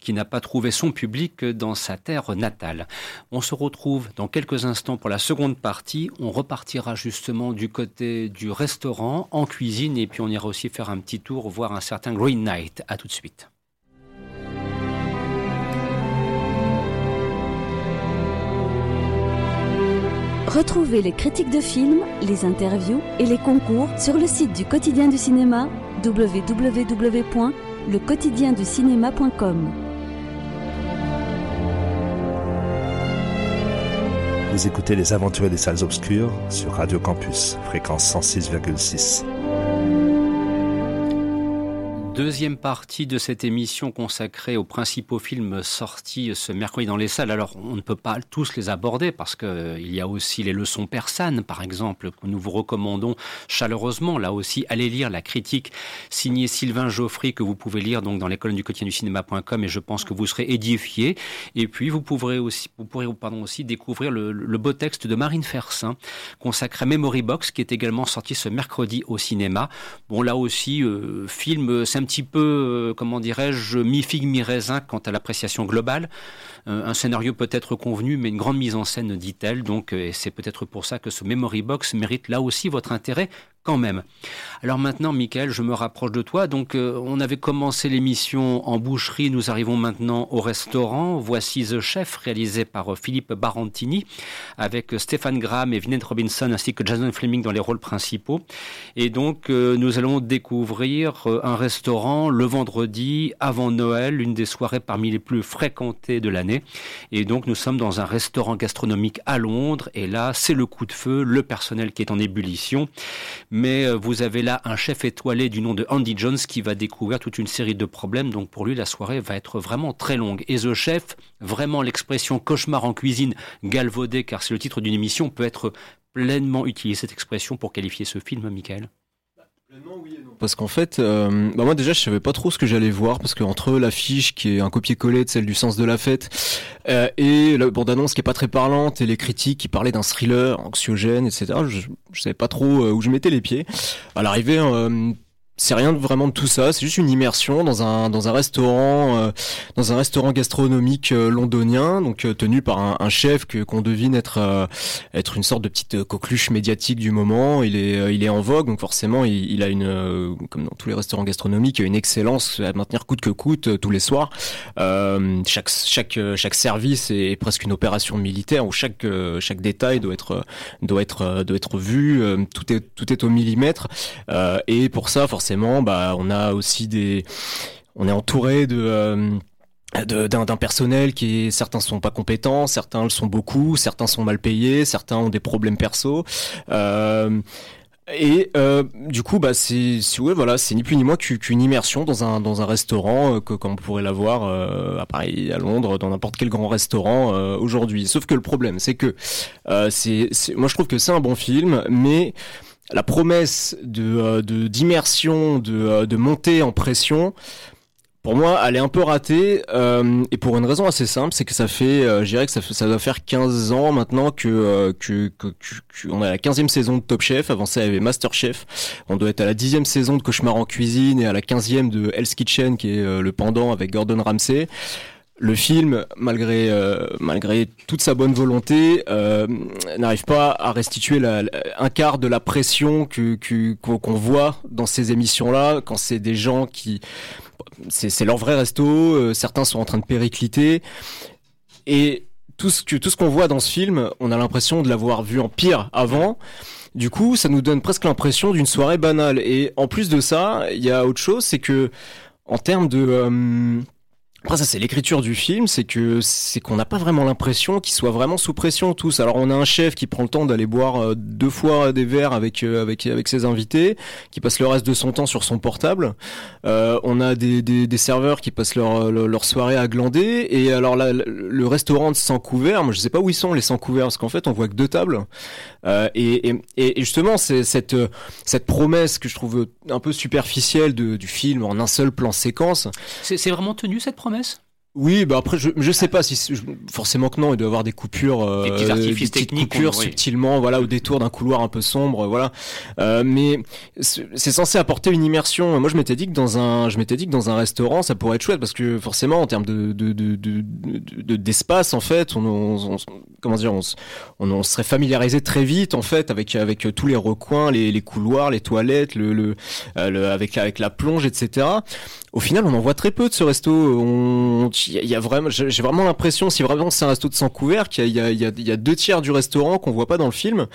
qui n'a pas trouvé son public dans sa terre natale. On se retrouve dans quelques instants pour la seconde partie. On repartira justement du côté du restaurant en cuisine et puis on ira aussi faire un petit tour voir un certain Green Knight. À tout de suite. Retrouvez les critiques de films, les interviews et les concours sur le site du quotidien du cinéma www.lequotidienducinéma.com. Vous écoutez Les Aventuriers des Salles Obscures sur Radio Campus, fréquence 106,6. Deuxième partie de cette émission consacrée aux principaux films sortis ce mercredi dans les salles. Alors, on ne peut pas tous les aborder parce qu'il euh, y a aussi les leçons persanes, par exemple, que nous vous recommandons chaleureusement. Là aussi, allez lire la critique signée Sylvain Geoffry que vous pouvez lire donc dans les colonnes du quotidien du cinéma.com et je pense que vous serez édifié. Et puis, vous pourrez aussi, vous pourrez, pardon, aussi découvrir le, beau texte de Marine Fersin consacré à Memory Box qui est également sorti ce mercredi au cinéma. Bon, là aussi, euh, film, petit peu, euh, comment dirais-je, mi-figue, mi-raisin quant à l'appréciation globale. Euh, un scénario peut-être convenu, mais une grande mise en scène, dit-elle. Donc, euh, c'est peut-être pour ça que ce Memory Box mérite là aussi votre intérêt quand même. Alors maintenant, Michael, je me rapproche de toi. Donc, euh, on avait commencé l'émission en boucherie. Nous arrivons maintenant au restaurant. Voici The Chef, réalisé par Philippe Barantini, avec Stéphane Graham et Vinette Robinson, ainsi que Jason Fleming dans les rôles principaux. Et donc, nous allons découvrir un restaurant le vendredi avant Noël, une des soirées parmi les plus fréquentées de l'année. Et donc, nous sommes dans un restaurant gastronomique à Londres. Et là, c'est le coup de feu, le personnel qui est en ébullition mais euh, vous avez là un chef étoilé du nom de Andy Jones qui va découvrir toute une série de problèmes. Donc pour lui, la soirée va être vraiment très longue. Et The Chef, vraiment l'expression cauchemar en cuisine galvaudée, car c'est le titre d'une émission, peut être pleinement utilisée cette expression pour qualifier ce film, Michael Parce qu'en fait, euh, bah moi déjà je savais pas trop ce que j'allais voir parce que entre l'affiche qui est un copier-coller de celle du sens de la fête euh, et la bande-annonce qui est pas très parlante et les critiques qui parlaient d'un thriller anxiogène, etc. Je, je savais pas trop euh, où je mettais les pieds. À l'arrivée, c'est rien de vraiment de tout ça, c'est juste une immersion dans un dans un restaurant euh, dans un restaurant gastronomique euh, londonien, donc euh, tenu par un, chef que qu'on devine être euh, être une sorte de petite coqueluche médiatique du moment. Il est il est en vogue, donc forcément il, il a une comme dans tous les restaurants gastronomiques, une excellence à maintenir coûte que coûte tous les soirs. Chaque chaque chaque service est, presque une opération militaire où chaque chaque détail doit être doit être doit être vu. tout est tout est au millimètre. Et pour ça, forcément, bah, on a aussi des, on est entouré de, euh, d'un personnel qui est, certains sont pas compétents, certains le sont beaucoup, certains sont mal payés, certains ont des problèmes perso. Euh, et euh, du coup, bah c'est ouais, voilà, c'est ni plus ni moins qu'u- qu'une immersion dans un dans un restaurant que comme on pourrait l'avoir à Paris, à Londres, dans n'importe quel grand restaurant aujourd'hui. Sauf que le problème, c'est que c'est- moi je trouve que c'est un bon film, mais la promesse de euh, de d'immersion, de euh, de montée en pression. Pour moi, elle est un peu ratée, euh, et pour une raison assez simple, c'est que ça fait, euh, je dirais que ça, fait, ça doit faire 15 ans maintenant que, euh, que, que, que- on a la 15e saison de Top Chef, avant ça il y avait Master Chef, on doit être à la 10e saison de Cauchemar en cuisine et à la 15e de Hell's Kitchen qui est euh, le pendant avec Gordon Ramsay. Le film, malgré euh, malgré toute sa bonne volonté, euh, n'arrive pas à restituer la, un quart de la pression que que- qu'on qu'on voit dans ces émissions-là, quand c'est des gens qui c'est c'est leur vrai resto, euh, certains sont en train de péricliter et tout ce que tout ce qu'on voit dans ce film, on a l'impression de l'avoir vu en pire avant. Du coup, ça nous donne presque l'impression d'une soirée banale. Et en plus de ça, il y a autre chose, c'est que en termes de euh, après ça c'est l'écriture du film, c'est que c'est qu'on n'a pas vraiment l'impression qu'ils soient vraiment sous pression tous. Alors on a un chef qui prend le temps d'aller boire euh, deux fois des verres avec euh, avec avec ses invités, qui passe le reste de son temps sur son portable. Euh, on a des, des, serveurs qui passent leur, leur, soirée à glander. Et alors là, le- restaurant de sans couvert, moi je sais pas où ils sont les sans couverts, parce qu'en fait on voit que deux tables. Et, et, justement, c'est cette, cette promesse que je trouve un peu superficielle du film en un seul plan séquence. C'est vraiment tenu cette promesse? Oui, bah après je je sais pas si je- forcément que non, il doit y avoir des coupures, euh, Des petits artifices petites techniques, coupures oui. subtilement, voilà, au détour d'un couloir un peu sombre, voilà. Euh, mais c'est censé apporter une immersion. Moi, je m'étais dit que dans un, je m'étais dit que dans un restaurant, ça pourrait être chouette parce que forcément, en termes de de de de- de- de- d'espace, en fait, on, on- on- comment dire, on, se- on, on serait familiarisé très vite, en fait, avec avec tous les recoins, les, les couloirs, les toilettes, le, le, euh, le- avec la, avec la plonge, etc. Au final, on en voit très peu de ce resto. On, il y, a- vraiment, j'ai vraiment l'impression, si vraiment c'est un resto de sans couvert, qu'il y a, y, y deux tiers du restaurant qu'on voit pas dans le film.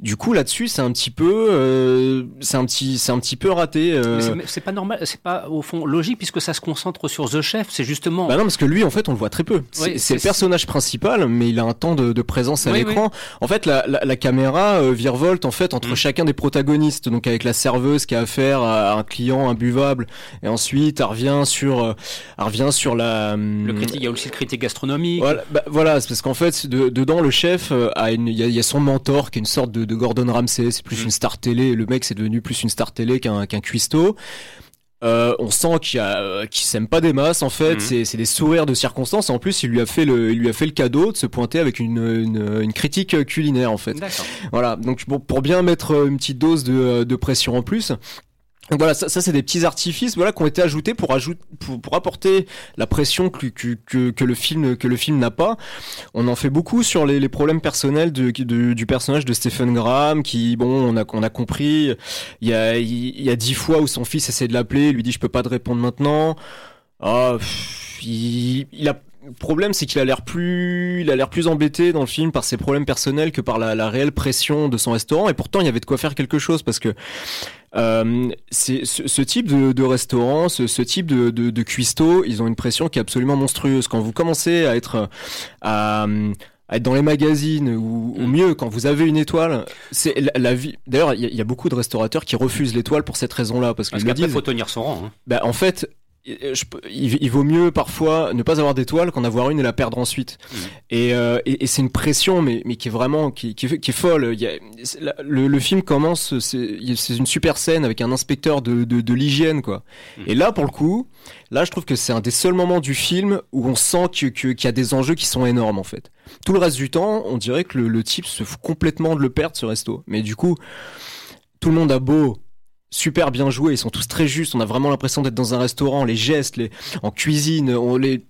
Du coup, là-dessus, c'est un petit peu, euh, c'est un petit, c'est un petit peu raté. euh. C'est- pas normal, c'est pas au fond logique puisque ça se concentre sur The Chef. C'est justement. Bah non, parce que lui, en fait, on le voit très peu. C'est Oui, le personnage principal, mais il a un temps de, de présence à Oui, l'écran. En fait, la, la, la caméra euh, virevolte en fait entre Mm. chacun des protagonistes. Donc avec la serveuse qui a affaire à un client imbuvable, et ensuite elle revient sur, euh, elle revient sur la. le hum, critique, il y a aussi le critique gastronomique. Voilà, bah, voilà, c'est parce qu'en fait, de- dedans, le chef euh, a une, il y a, il y a son mentor qui est une sorte de, de Gordon Ramsay. C'est plus Mhm. une star télé. Le mec, c'est devenu plus une star télé qu'un qu'un cuistot. Euh, on sent qu'il euh, qu'il s'aime pas des masses en fait. Mhm. C'est, des sourires de circonstance. En plus, il lui a fait le, il lui a fait le cadeau de se pointer avec une, une, une critique culinaire en fait. Voilà, donc bon, pour bien mettre une petite dose de, de pression en plus. Donc voilà, ça, ça c'est des petits artifices voilà qui ont été ajoutés pour ajouter pour, pour apporter la pression que, que, que, que le film que le film n'a pas. On en fait beaucoup sur les, les problèmes personnels de, de- du personnage de Stephen Graham qui bon on a on a compris il y a il y a dix fois où son fils essaie de l'appeler, lui dit je peux pas te répondre maintenant. Ah, il, il a le problème, c'est qu'il a l'air plus, il a l'air plus embêté dans le film par ses problèmes personnels que par la, la réelle pression de son restaurant. Et pourtant, il y avait de quoi faire quelque chose parce que euh, c'est ce, ce type de, de restaurant, ce, ce type de, de, de cuistot, ils ont une pression qui est absolument monstrueuse. Quand vous commencez à être à, à être dans les magazines ou, ou mieux quand vous avez une étoile, c'est la, la vie. D'ailleurs, il y, a- il y a beaucoup de restaurateurs qui refusent l'étoile pour cette raison-là parce le qu'après, disent. faut tenir son rang. hein. Bah, en fait, il, vaut mieux parfois ne pas avoir d'étoile qu'en avoir une et la perdre ensuite. Mmh. Euh, et, et, c'est une pression, mais, mais qui est vraiment qui, qui, qui est folle. Il y a, le, le, film commence, c'est une super scène avec un inspecteur de, de, de l'hygiène, quoi. Mmh. Et là, pour le coup, là, je trouve que c'est un des seuls moments du film où on sent qu'il y a des enjeux qui sont énormes, en fait. Tout le reste du temps, on dirait que le, le type se fout complètement de le perdre, ce resto. Mais du coup, tout le monde a beau super bien joué, ils sont tous très justes, on a vraiment l'impression d'être dans un restaurant, les gestes, les en cuisine, on les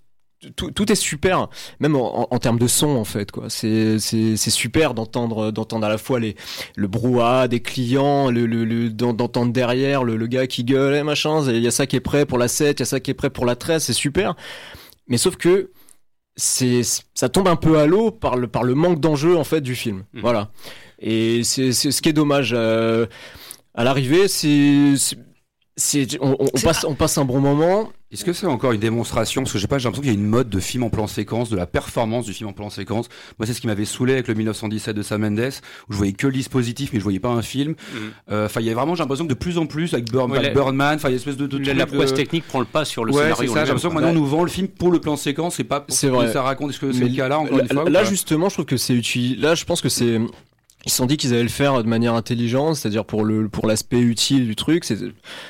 tout, tout, est super, même en, en, termes de son en fait quoi. C'est super d'entendre d'entendre à la fois les le brouhaha des clients, le, le, d'entendre derrière le, le, gars qui gueule, et eh, machin. Il y a ça qui est prêt pour la 7, il y a ça qui est prêt pour la 13, c'est super. Mais sauf que c'est ça tombe un peu à l'eau par le par le manque d'enjeu en fait du film. Mmh. Voilà. Et c'est ce qui est dommage. Euh, à l'arrivée, c'est on, on passe on passe un bon moment. Est-ce que c'est encore une démonstration? Parce que j'ai pas, j'ai l'impression qu'il y a une mode de film en plan séquence, de la performance du film en plan séquence. Moi, c'est ce qui m'avait saoulé avec le 1917 de Sam Mendes, où je voyais que le dispositif, mais je voyais pas un film. Mm. Euh, enfin, il y a vraiment, j'ai l'impression que de plus en plus avec, Burn, Birdman, enfin, il y a une espèce de, de la, prouesse technique prend le pas sur le ouais, scénario. J'ai l'impression que maintenant on nous vend le film pour le plan séquence et pas pour ce que ça raconte. Est-ce que c'est le cas là encore une fois Là, justement, je trouve que c'est utile. Là, je pense que c'est ils se sont dit qu'ils allaient le faire de manière intelligente, c'est-à-dire pour le pour l'aspect utile du truc. C'est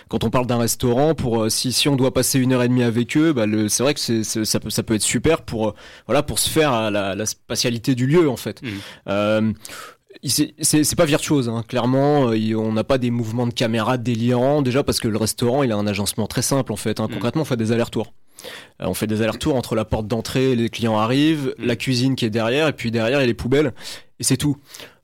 quand on parle d'un restaurant, pour euh, si si on doit passer une heure et demie avec eux, bah c'est vrai que c'est ça peut ça peut être super pour euh, voilà pour se faire à la, la spatialité du lieu en fait. Mmh. Euh, c'est pas virtuose, hein. clairement. Euh, on n'a pas des mouvements de caméra délirants déjà parce que le restaurant il a un agencement très simple en fait. Hein. Mmh. Concrètement, on fait des allers-retours. Euh, on fait des allers-retours entre la porte d'entrée, les clients arrivent, mmh. la cuisine qui est derrière, et puis derrière il y a les poubelles, et c'est tout.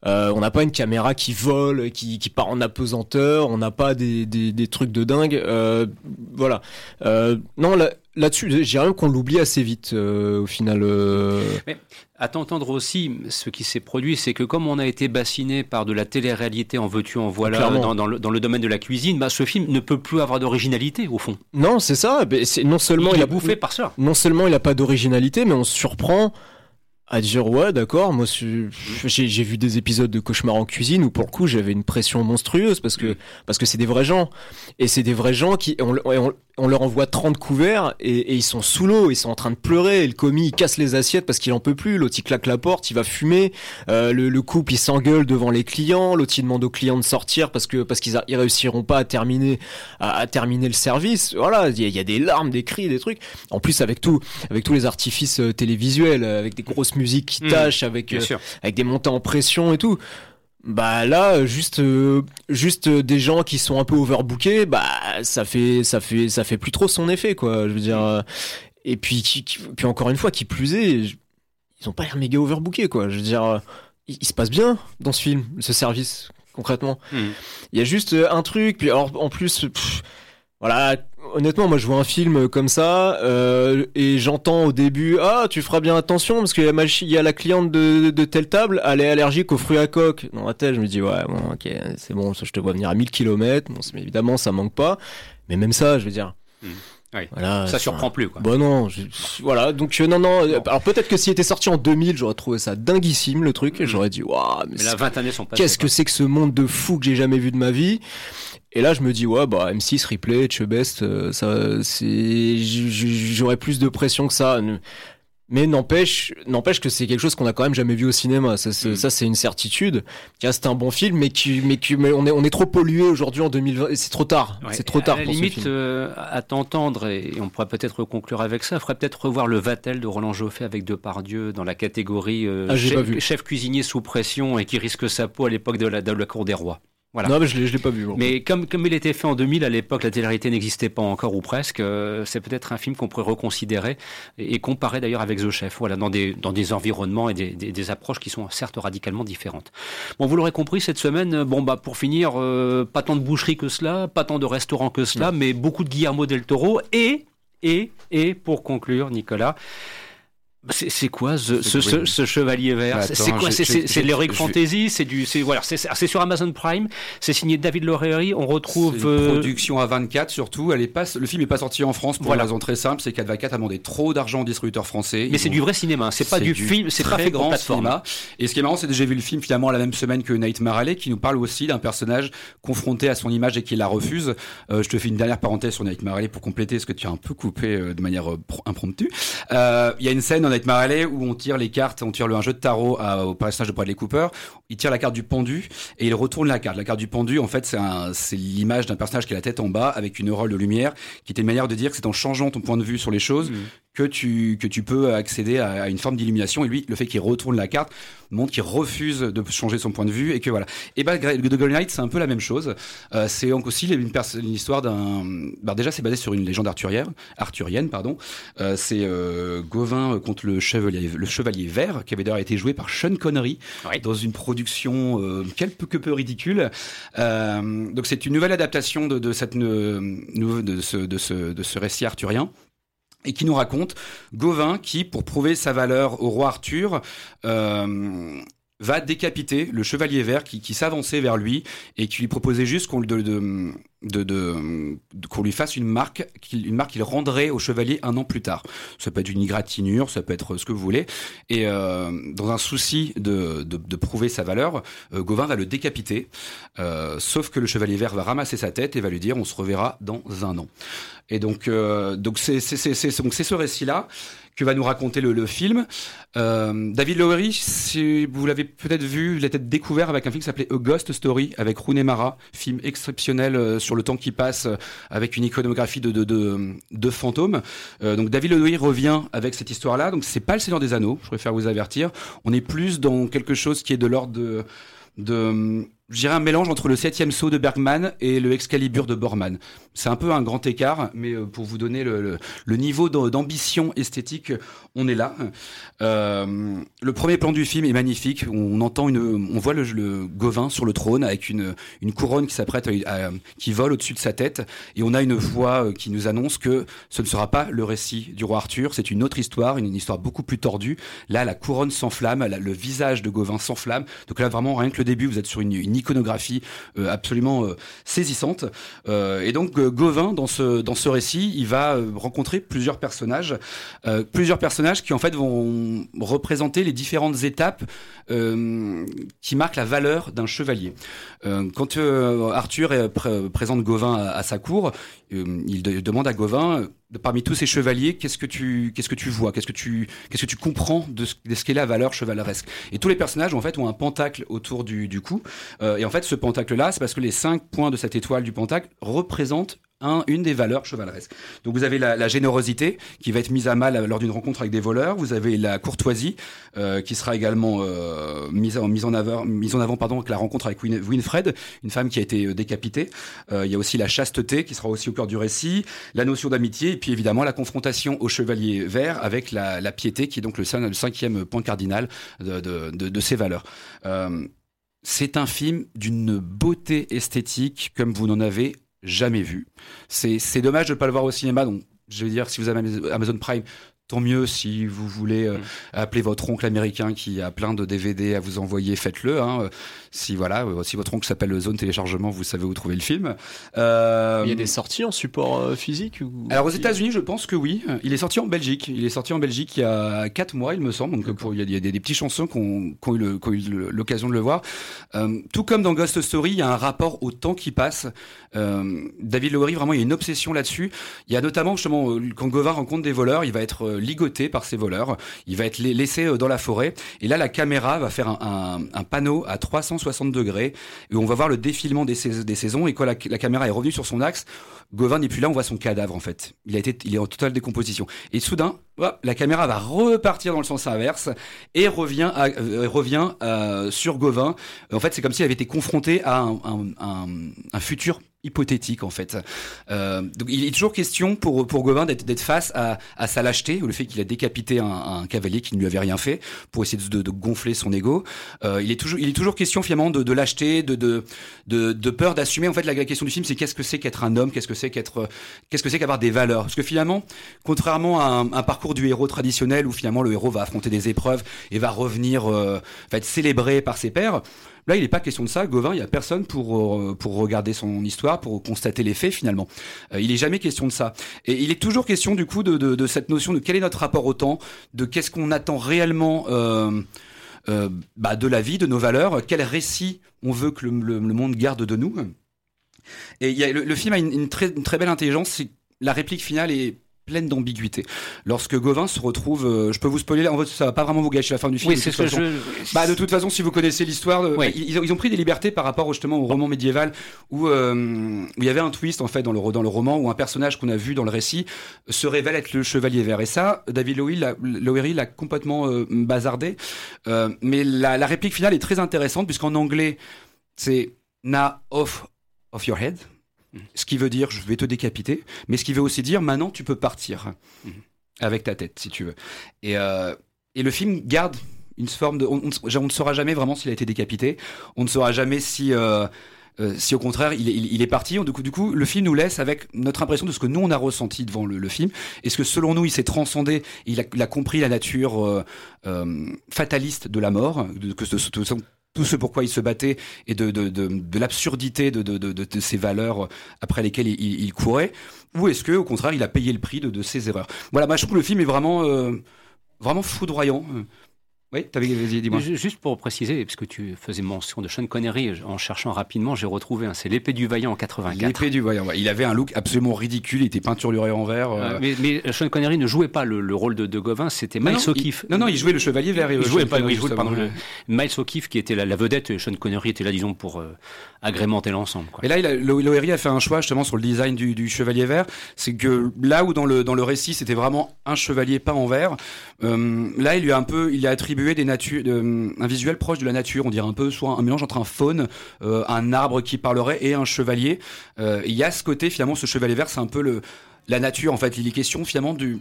Euh, on n'a pas une caméra qui vole, qui, qui part en apesanteur. On n'a pas des, des, des, trucs de dingue. Euh, voilà. Euh, non, là, là-dessus, j'ai rien qu'on l'oublie assez vite euh, au final. Euh. Mais à t'entendre aussi, ce qui s'est produit, c'est que comme on a été bassiné par de la télé-réalité en veux-tu, en voilà, dans, dans, le, dans, le, domaine de la cuisine, bah, ce film ne peut plus avoir d'originalité au fond. Non, c'est ça. C'est non seulement il, il a bouffé par ça. Non seulement il n'a pas d'originalité, mais on se surprend à dire ouais d'accord moi j'ai vu des épisodes de cauchemar en cuisine où pour le coup j'avais une pression monstrueuse parce que parce que c'est des vrais gens et c'est des vrais gens qui on, on, on leur envoie 30 couverts et, et ils sont sous l'eau, ils sont en train de pleurer. Et le commis il casse les assiettes parce qu'il en peut plus. L'autre il claque la porte, il va fumer. Euh, le, le, couple il s'engueule devant les clients. L'autre il demande aux clients de sortir parce que parce qu'ils ils réussiront pas à terminer à, à terminer le service. Voilà, il y, y, a des larmes, des cris, des trucs. En plus avec tout avec tous les artifices euh, télévisuels, avec des grosses musiques qui mmh. tâchent, avec euh, avec des montées en pression et tout. Bah là, juste, euh, juste des gens qui sont un peu overbookés, bah ça fait, ça fait, ça fait plus trop son effet, quoi. Je veux dire. Euh, et puis, qui, puis encore une fois, qui plus est, ils ont pas l'air méga overbookés, quoi. Je veux dire, euh, il, se passe bien dans ce film, ce service, concrètement. Hmm. Il y a juste un truc, puis alors en plus, voilà, honnêtement, moi je vois un film comme ça euh, et j'entends au début ah tu feras bien attention parce qu'il y y a la cliente de, de, telle table, elle est allergique aux fruits à coque. Dans la tête, je me dis ouais bon ok c'est bon, je te vois venir à 1000 km. Bon, évidemment ça manque pas, mais même ça, je veux dire. Hmm. Oui. Voilà, ça surprend plus quoi. Bon non, voilà donc euh, non non. Alors peut-être que s'il était sorti en 2000, j'aurais trouvé ça dinguissime le truc. Hmm. J'aurais dit waouh mais, mais 20 années sont Qu'est-ce que c'est que ce monde de fou que j'ai jamais vu de ma vie? Et là, je me dis, ouais, bah, M6, Replay, Chebest, euh, ça, c'est, j'aurais plus de pression que ça. Mais n'empêche, n'empêche que c'est quelque chose qu'on a quand même jamais vu au cinéma. Ça, c'est, mm. ça, c'est une certitude. C'est un bon film, mais qui, mais qui, mais on est, on est trop pollué aujourd'hui en 2020. C'est trop tard. c'est trop tard à pour limite, ce film. Euh, à t'entendre, et on pourrait peut-être conclure avec ça, faudrait peut-être revoir le Vatel de Roland Joffé avec Depardieu dans la catégorie euh, ah, chef, chef, cuisinier sous pression et qui risque sa peau à l'époque de la, de la cour des rois. Voilà. Non, mais je l'ai, l'ai pas vu. Mais comme, comme il était fait en 2000, à l'époque, la télé-réalité n'existait pas encore ou presque. Euh, c'est peut-être un film qu'on pourrait reconsidérer et, comparer d'ailleurs avec The Chef. Voilà, dans des, dans des environnements et des, des, des, approches qui sont certes radicalement différentes. Bon, vous l'aurez compris, cette semaine, bon, bah, pour finir, euh, pas tant de boucheries que cela, pas tant de restaurants que cela, mais beaucoup de Guillermo del Toro et, et, et, pour conclure, Nicolas, C'est quoi ce, ce, ce, chevalier vert bah, C'est quoi C'est de l'heroic fantasy C'est du, c'est voilà, c'est sur Amazon Prime. C'est signé David Lorery. On retrouve une euh, production à 24 surtout. Elle est pas, le film est pas sorti en France pour voilà. une raison très simple, c'est qu'A24 a demandé trop d'argent aux distributeurs français. Mais c'est du vrai cinéma. C'est pas du, film. C'est pas fait grand cinéma. Et ce qui est marrant, c'est que j'ai vu le film finalement la même semaine que Nightmare Alley, qui nous parle aussi d'un personnage confronté à son image et qui la refuse. Euh, je te fais une dernière parenthèse sur Nightmare Alley pour compléter ce que tu as un peu coupé euh, de manière impromptue. Il y a une scène dans Nightmare Alley où on tire les cartes, on tire le, un jeu de tarot au personnage de Bradley Cooper. Il tire la carte du pendu et il retourne la carte. La carte du pendu, en fait, c'est l'image d'un personnage qui a la tête en bas avec une auréole de lumière, qui était une manière de dire que c'est en changeant ton point de vue sur les choses mmh que tu, que tu peux accéder à, une forme d'illumination. Et lui, le fait qu'il retourne la carte montre qu'il refuse de changer son point de vue et que voilà. Et bah, The Golden Knight, c'est un peu la même chose. Euh, c'est aussi une, une histoire d'un. Bah, déjà, c'est basé sur une légende arthurienne. arthurienne pardon. Euh, c'est euh, Gauvin contre le chevalier, le chevalier vert, qui avait d'ailleurs été joué par Sean Connery dans une production euh, quelque peu ridicule. Euh, donc, c'est une nouvelle adaptation de, de cette, de, ce, de, ce, de ce récit arthurien et qui nous raconte Gauvin qui, pour prouver sa valeur au roi Arthur, euh, va décapiter le chevalier vert qui, qui s'avançait vers lui et qui lui proposait juste qu'on de, de, de, qu'on lui fasse une marque, une marque qu'il rendrait au chevalier un an plus tard. Ça peut être une égratignure, ça peut être ce que vous voulez. Et euh, dans un souci de, prouver sa valeur, euh, Gauvin va le décapiter. Euh, sauf que le chevalier vert va ramasser sa tête et va lui dire on se reverra dans un an. Et donc euh, donc c'est ce récit là que va nous raconter le, le film. Euh, David Lowery, si vous l'avez peut-être vu, il a peut-être découvert avec un film qui s'appelait A Ghost Story avec Rooney Mara, film exceptionnel euh, sur le temps qui passe euh, avec une iconographie de, de, de, de fantômes. Euh, donc David Lowery revient avec cette histoire-là. Donc c'est pas le Seigneur des Anneaux, je préfère vous avertir. On est plus dans quelque chose qui est de l'ordre de de je dirais un mélange entre le septième saut de Bergman et le Excalibur de Borman. C'est un peu un grand écart, mais euh, pour vous donner le, niveau d'ambition esthétique, on est là. Euh, le premier plan du film est magnifique. On entend une, on voit le, Gauvin sur le trône avec une, une couronne qui s'apprête, à, qui vole au-dessus de sa tête, et on a une voix euh, qui nous annonce que ce ne sera pas le récit du roi Arthur. C'est une autre histoire, une, une, histoire beaucoup plus tordue. Là, la couronne s'enflamme, le visage de Gauvin s'enflamme. Donc là, vraiment, rien que le début, vous êtes sur une, une iconographie euh, absolument euh, saisissante. Euh, et donc Gauvin, dans ce dans ce récit, il va rencontrer plusieurs personnages, plusieurs personnages qui en fait vont représenter les différentes étapes qui marquent la valeur d'un chevalier. quand Arthur présente Gauvin à, sa cour, il, de, demande à Gauvin parmi tous ces chevaliers, qu'est-ce que tu, qu'est-ce que tu vois, qu'est-ce que tu, qu'est-ce que tu comprends de ce, de ce qu'est la valeur chevaleresque? Et tous les personnages en fait ont un pentacle autour du, du cou. Euh, et en fait, ce pentacle-là, c'est parce que les cinq points de cette étoile du pentacle représentent un, une des valeurs chevaleresques. Donc vous avez la, la, générosité qui va être mise à mal lors d'une rencontre avec des voleurs. Vous avez la courtoisie euh, qui sera également euh, mise, en, mise en avant, mise en avant pardon, avec la rencontre avec Win, Winfred, une femme qui a été euh, décapitée. Euh, il y a aussi la chasteté qui sera aussi au cœur du récit, la notion d'amitié et puis évidemment la confrontation au chevalier vert avec la, la piété qui est donc le, le cinquième point cardinal de, de, de, de ces valeurs. Euh, c'est un film d'une beauté esthétique comme vous n'en avez jamais vu. C'est dommage de ne pas le voir au cinéma. Donc, je veux dire, si vous avez Amazon Prime, Tant mieux si vous voulez euh, mm. appeler votre oncle américain qui a plein de DVD à vous envoyer, faites-le. Hein. Si voilà, euh, si votre oncle s'appelle Zone Téléchargement, vous savez où trouver le film. Euh... Il y a des sorties en support euh, physique ou... Alors aux États-Unis, je pense que oui. Il est sorti en Belgique. Il est sorti en Belgique il y a quatre mois, il me semble. Donc pour, il y a, des, des petites chansons qu'on qu ont eu l'occasion de le voir. Euh, tout comme dans Ghost Story, il y a un rapport au temps qui passe. David Lowery, vraiment, il y a une obsession là-dessus. Il y a notamment justement quand Gauvin rencontre des voleurs, il va être ligoté par ces voleurs. Il va être laissé euh, dans la forêt. Et là, la caméra va faire un, panneau à 360 degrés et on va voir le défilement des, sais des saisons. Et quand la, caméra est revenue sur son axe, Gauvin n'est plus là, on voit son cadavre en fait. Il a été, il est en totale décomposition. Et soudain, la caméra va repartir dans le sens inverse et revient, euh, revient euh, sur Gauvin. En fait, c'est comme s'il avait été confronté à un futur hypothétique en fait. Euh, donc il est toujours question pour pour Gauvin d'être face à, à sa lâcheté ou le fait qu'il a décapité un, un, cavalier qui ne lui avait rien fait pour essayer de, de gonfler son ego. Euh, il est toujours il est toujours question finalement de, de lâcheté, de de de, peur d'assumer. En fait la, question du film c'est qu'est-ce que c'est qu'être un homme, qu'est-ce que c'est qu'être qu'est-ce que c'est qu'avoir des valeurs? Parce que finalement contrairement à un, un, parcours du héros traditionnel où finalement le héros va affronter des épreuves et va revenir euh, va être célébré par ses pairs Là, il n'est pas question de ça. Gauvin, il n'y a personne pour, euh, pour regarder son histoire, pour constater les faits finalement. Euh, il n'est jamais question de ça. Et il est toujours question du coup de, de, cette notion de quel est notre rapport au temps, de qu'est-ce qu'on attend réellement euh, bah, de la vie, de nos valeurs, quel récit on veut que le, le, monde garde de nous. Et le, film a une, très, une très belle intelligence. La réplique finale est pleine d'ambiguïté. Lorsque Gauvin se retrouve, euh, je peux vous spoiler, en fait, ça va pas vraiment vous gâcher la fin du film. Oui, c'est ce que je... Bah, de toute façon, si vous connaissez l'histoire, oui. bah, ils, ont, ils, ont, pris des libertés par rapport justement au roman médiéval où, euh, où il y avait un twist en fait dans le, dans le roman où un personnage qu'on a vu dans le récit se révèle être le chevalier vert. Et ça, David Lowery l'a complètement euh, bazardé. Euh, mais la, la réplique finale est très intéressante puisqu'en anglais, c'est now off of your head ce qui veut dire je vais te décapiter, mais ce qui veut aussi dire maintenant tu peux partir mmh. avec ta tête si tu veux. Et, euh, et le film garde une forme de. On, on, on ne saura jamais vraiment s'il a été décapité, on ne saura jamais si. Euh, euh, si au contraire il est, il, il est parti, du coup, du coup, le film nous laisse avec notre impression de ce que nous on a ressenti devant le, le film. Est-ce que selon nous il s'est transcendé, il a, il a, compris la nature euh, euh, fataliste de la mort, de, que ce, ce, tout ce pourquoi il se battait et de, de, de, l'absurdité de, de, de, ces valeurs après lesquelles il, courait, ou est-ce que au contraire il a payé le prix de, de ses erreurs? Voilà, moi je trouve le film est vraiment, euh, vraiment foudroyant. Oui, t'avais dis-moi. Juste pour préciser, parce que tu faisais mention de Sean Connery, en cherchant rapidement, j'ai retrouvé, hein, c'est l'épée du vaillant en 84. L'épée du vaillant, ouais. il avait un look absolument ridicule, il était peinturluré en vert. Euh... Euh, mais, mais, Sean Connery ne jouait pas le, le rôle de, de Gauvin, c'était Miles O'Keefe. Non, non, il jouait le chevalier vert. Il, jouait pas, il jouait, pardon, le, Miles O'Keefe qui était la, la, vedette, et Sean Connery était là, disons, pour euh, agrémenter l'ensemble. Et là, Lowery a fait un choix justement sur le design du, du chevalier vert, c'est que là où dans le, dans le récit c'était vraiment un chevalier peint en vert, euh, là il lui a un peu, il a attribué un visuel proche de la nature, on dirait un peu soit un mélange entre un faune, euh, un arbre qui parlerait et un chevalier. Euh, il y a ce côté finalement, ce chevalier vert, c'est un peu la nature, en fait, il est question finalement du,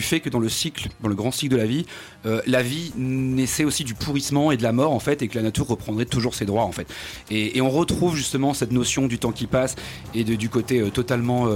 fait que dans le cycle, dans le grand cycle de la vie, euh, la vie naissait aussi du pourrissement et de la mort, en fait, et que la nature reprendrait toujours ses droits, en fait. Et, et on retrouve justement cette notion du temps qui passe et de, du côté totalement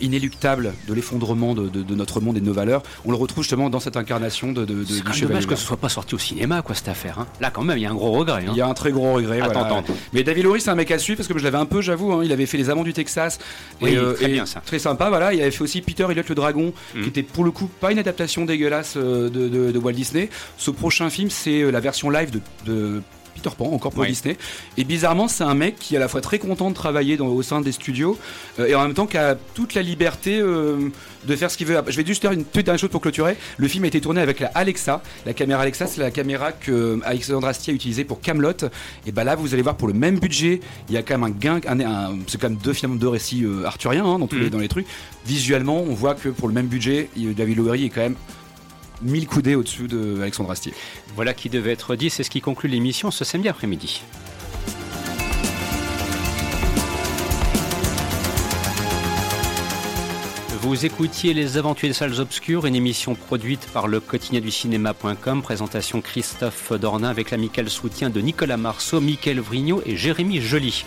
inéluctable de l'effondrement de, de, de, notre monde et de nos valeurs. On le retrouve justement dans cette incarnation de, de, du chevalier. dommage que ce soit pas sorti au cinéma, quoi, cette affaire. Hein. Là, quand même, il y a un gros regret. Hein. Il y a un très gros regret. Attends, voilà. attends. Mais David Lowery, c'est un mec à suivre parce que je l'avais un peu, j'avoue. Hein, il avait fait Les Amants du Texas. Oui, et, euh, très et bien ça. Très sympa, voilà. Il avait fait aussi Peter Elliot le Dragon, Mm. qui était pour le coup pas une adaptation dégueulasse euh, de, Walt Disney. Ce prochain film, c'est euh, la version live de, de Peter Pan, encore pour Ouais. Disney. Et bizarrement, c'est un mec qui est à la fois très content de travailler dans, au sein des studios euh, et en même temps qui a toute la liberté euh, de faire ce qu'il veut. Je vais juste faire une toute dernière chose pour clôturer. Le film a été tourné avec la Alexa. La caméra Alexa, c'est la caméra que euh, Alexandre Astier a utilisée pour Camelot. Et bah là, vous allez voir pour le même budget, il y a quand même un gain. Un, un- c'est quand même deux finalement deux récits euh, arthuriens hein, dans tous les dans les trucs. Visuellement, on voit que pour le même budget, David Lowery est quand même mille coudées au-dessus de Alexandre Astier. Voilà qui devait être dit, c'est ce qui conclut l'émission ce samedi après-midi. Vous écoutiez Les Aventures des Salles Obscures, une émission produite par le quotidien du cinéma.com, présentation Christophe Dornin avec l'amical soutien de Nicolas Marceau, Mickaël Vrignot et Jérémy Joly.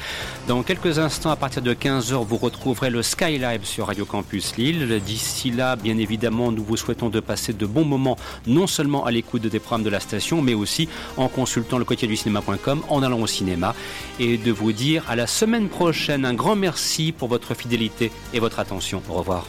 Dans quelques instants, à partir de 15h, vous retrouverez le Skylive sur Radio Campus Lille. D'ici là, bien évidemment, nous vous souhaitons de passer de bons moments, non seulement à l'écoute des programmes de la station, mais aussi en consultant le quotidien du cinéma.com, en allant au cinéma, et de vous dire à la semaine prochaine. Un grand merci pour votre fidélité et votre attention. Au revoir.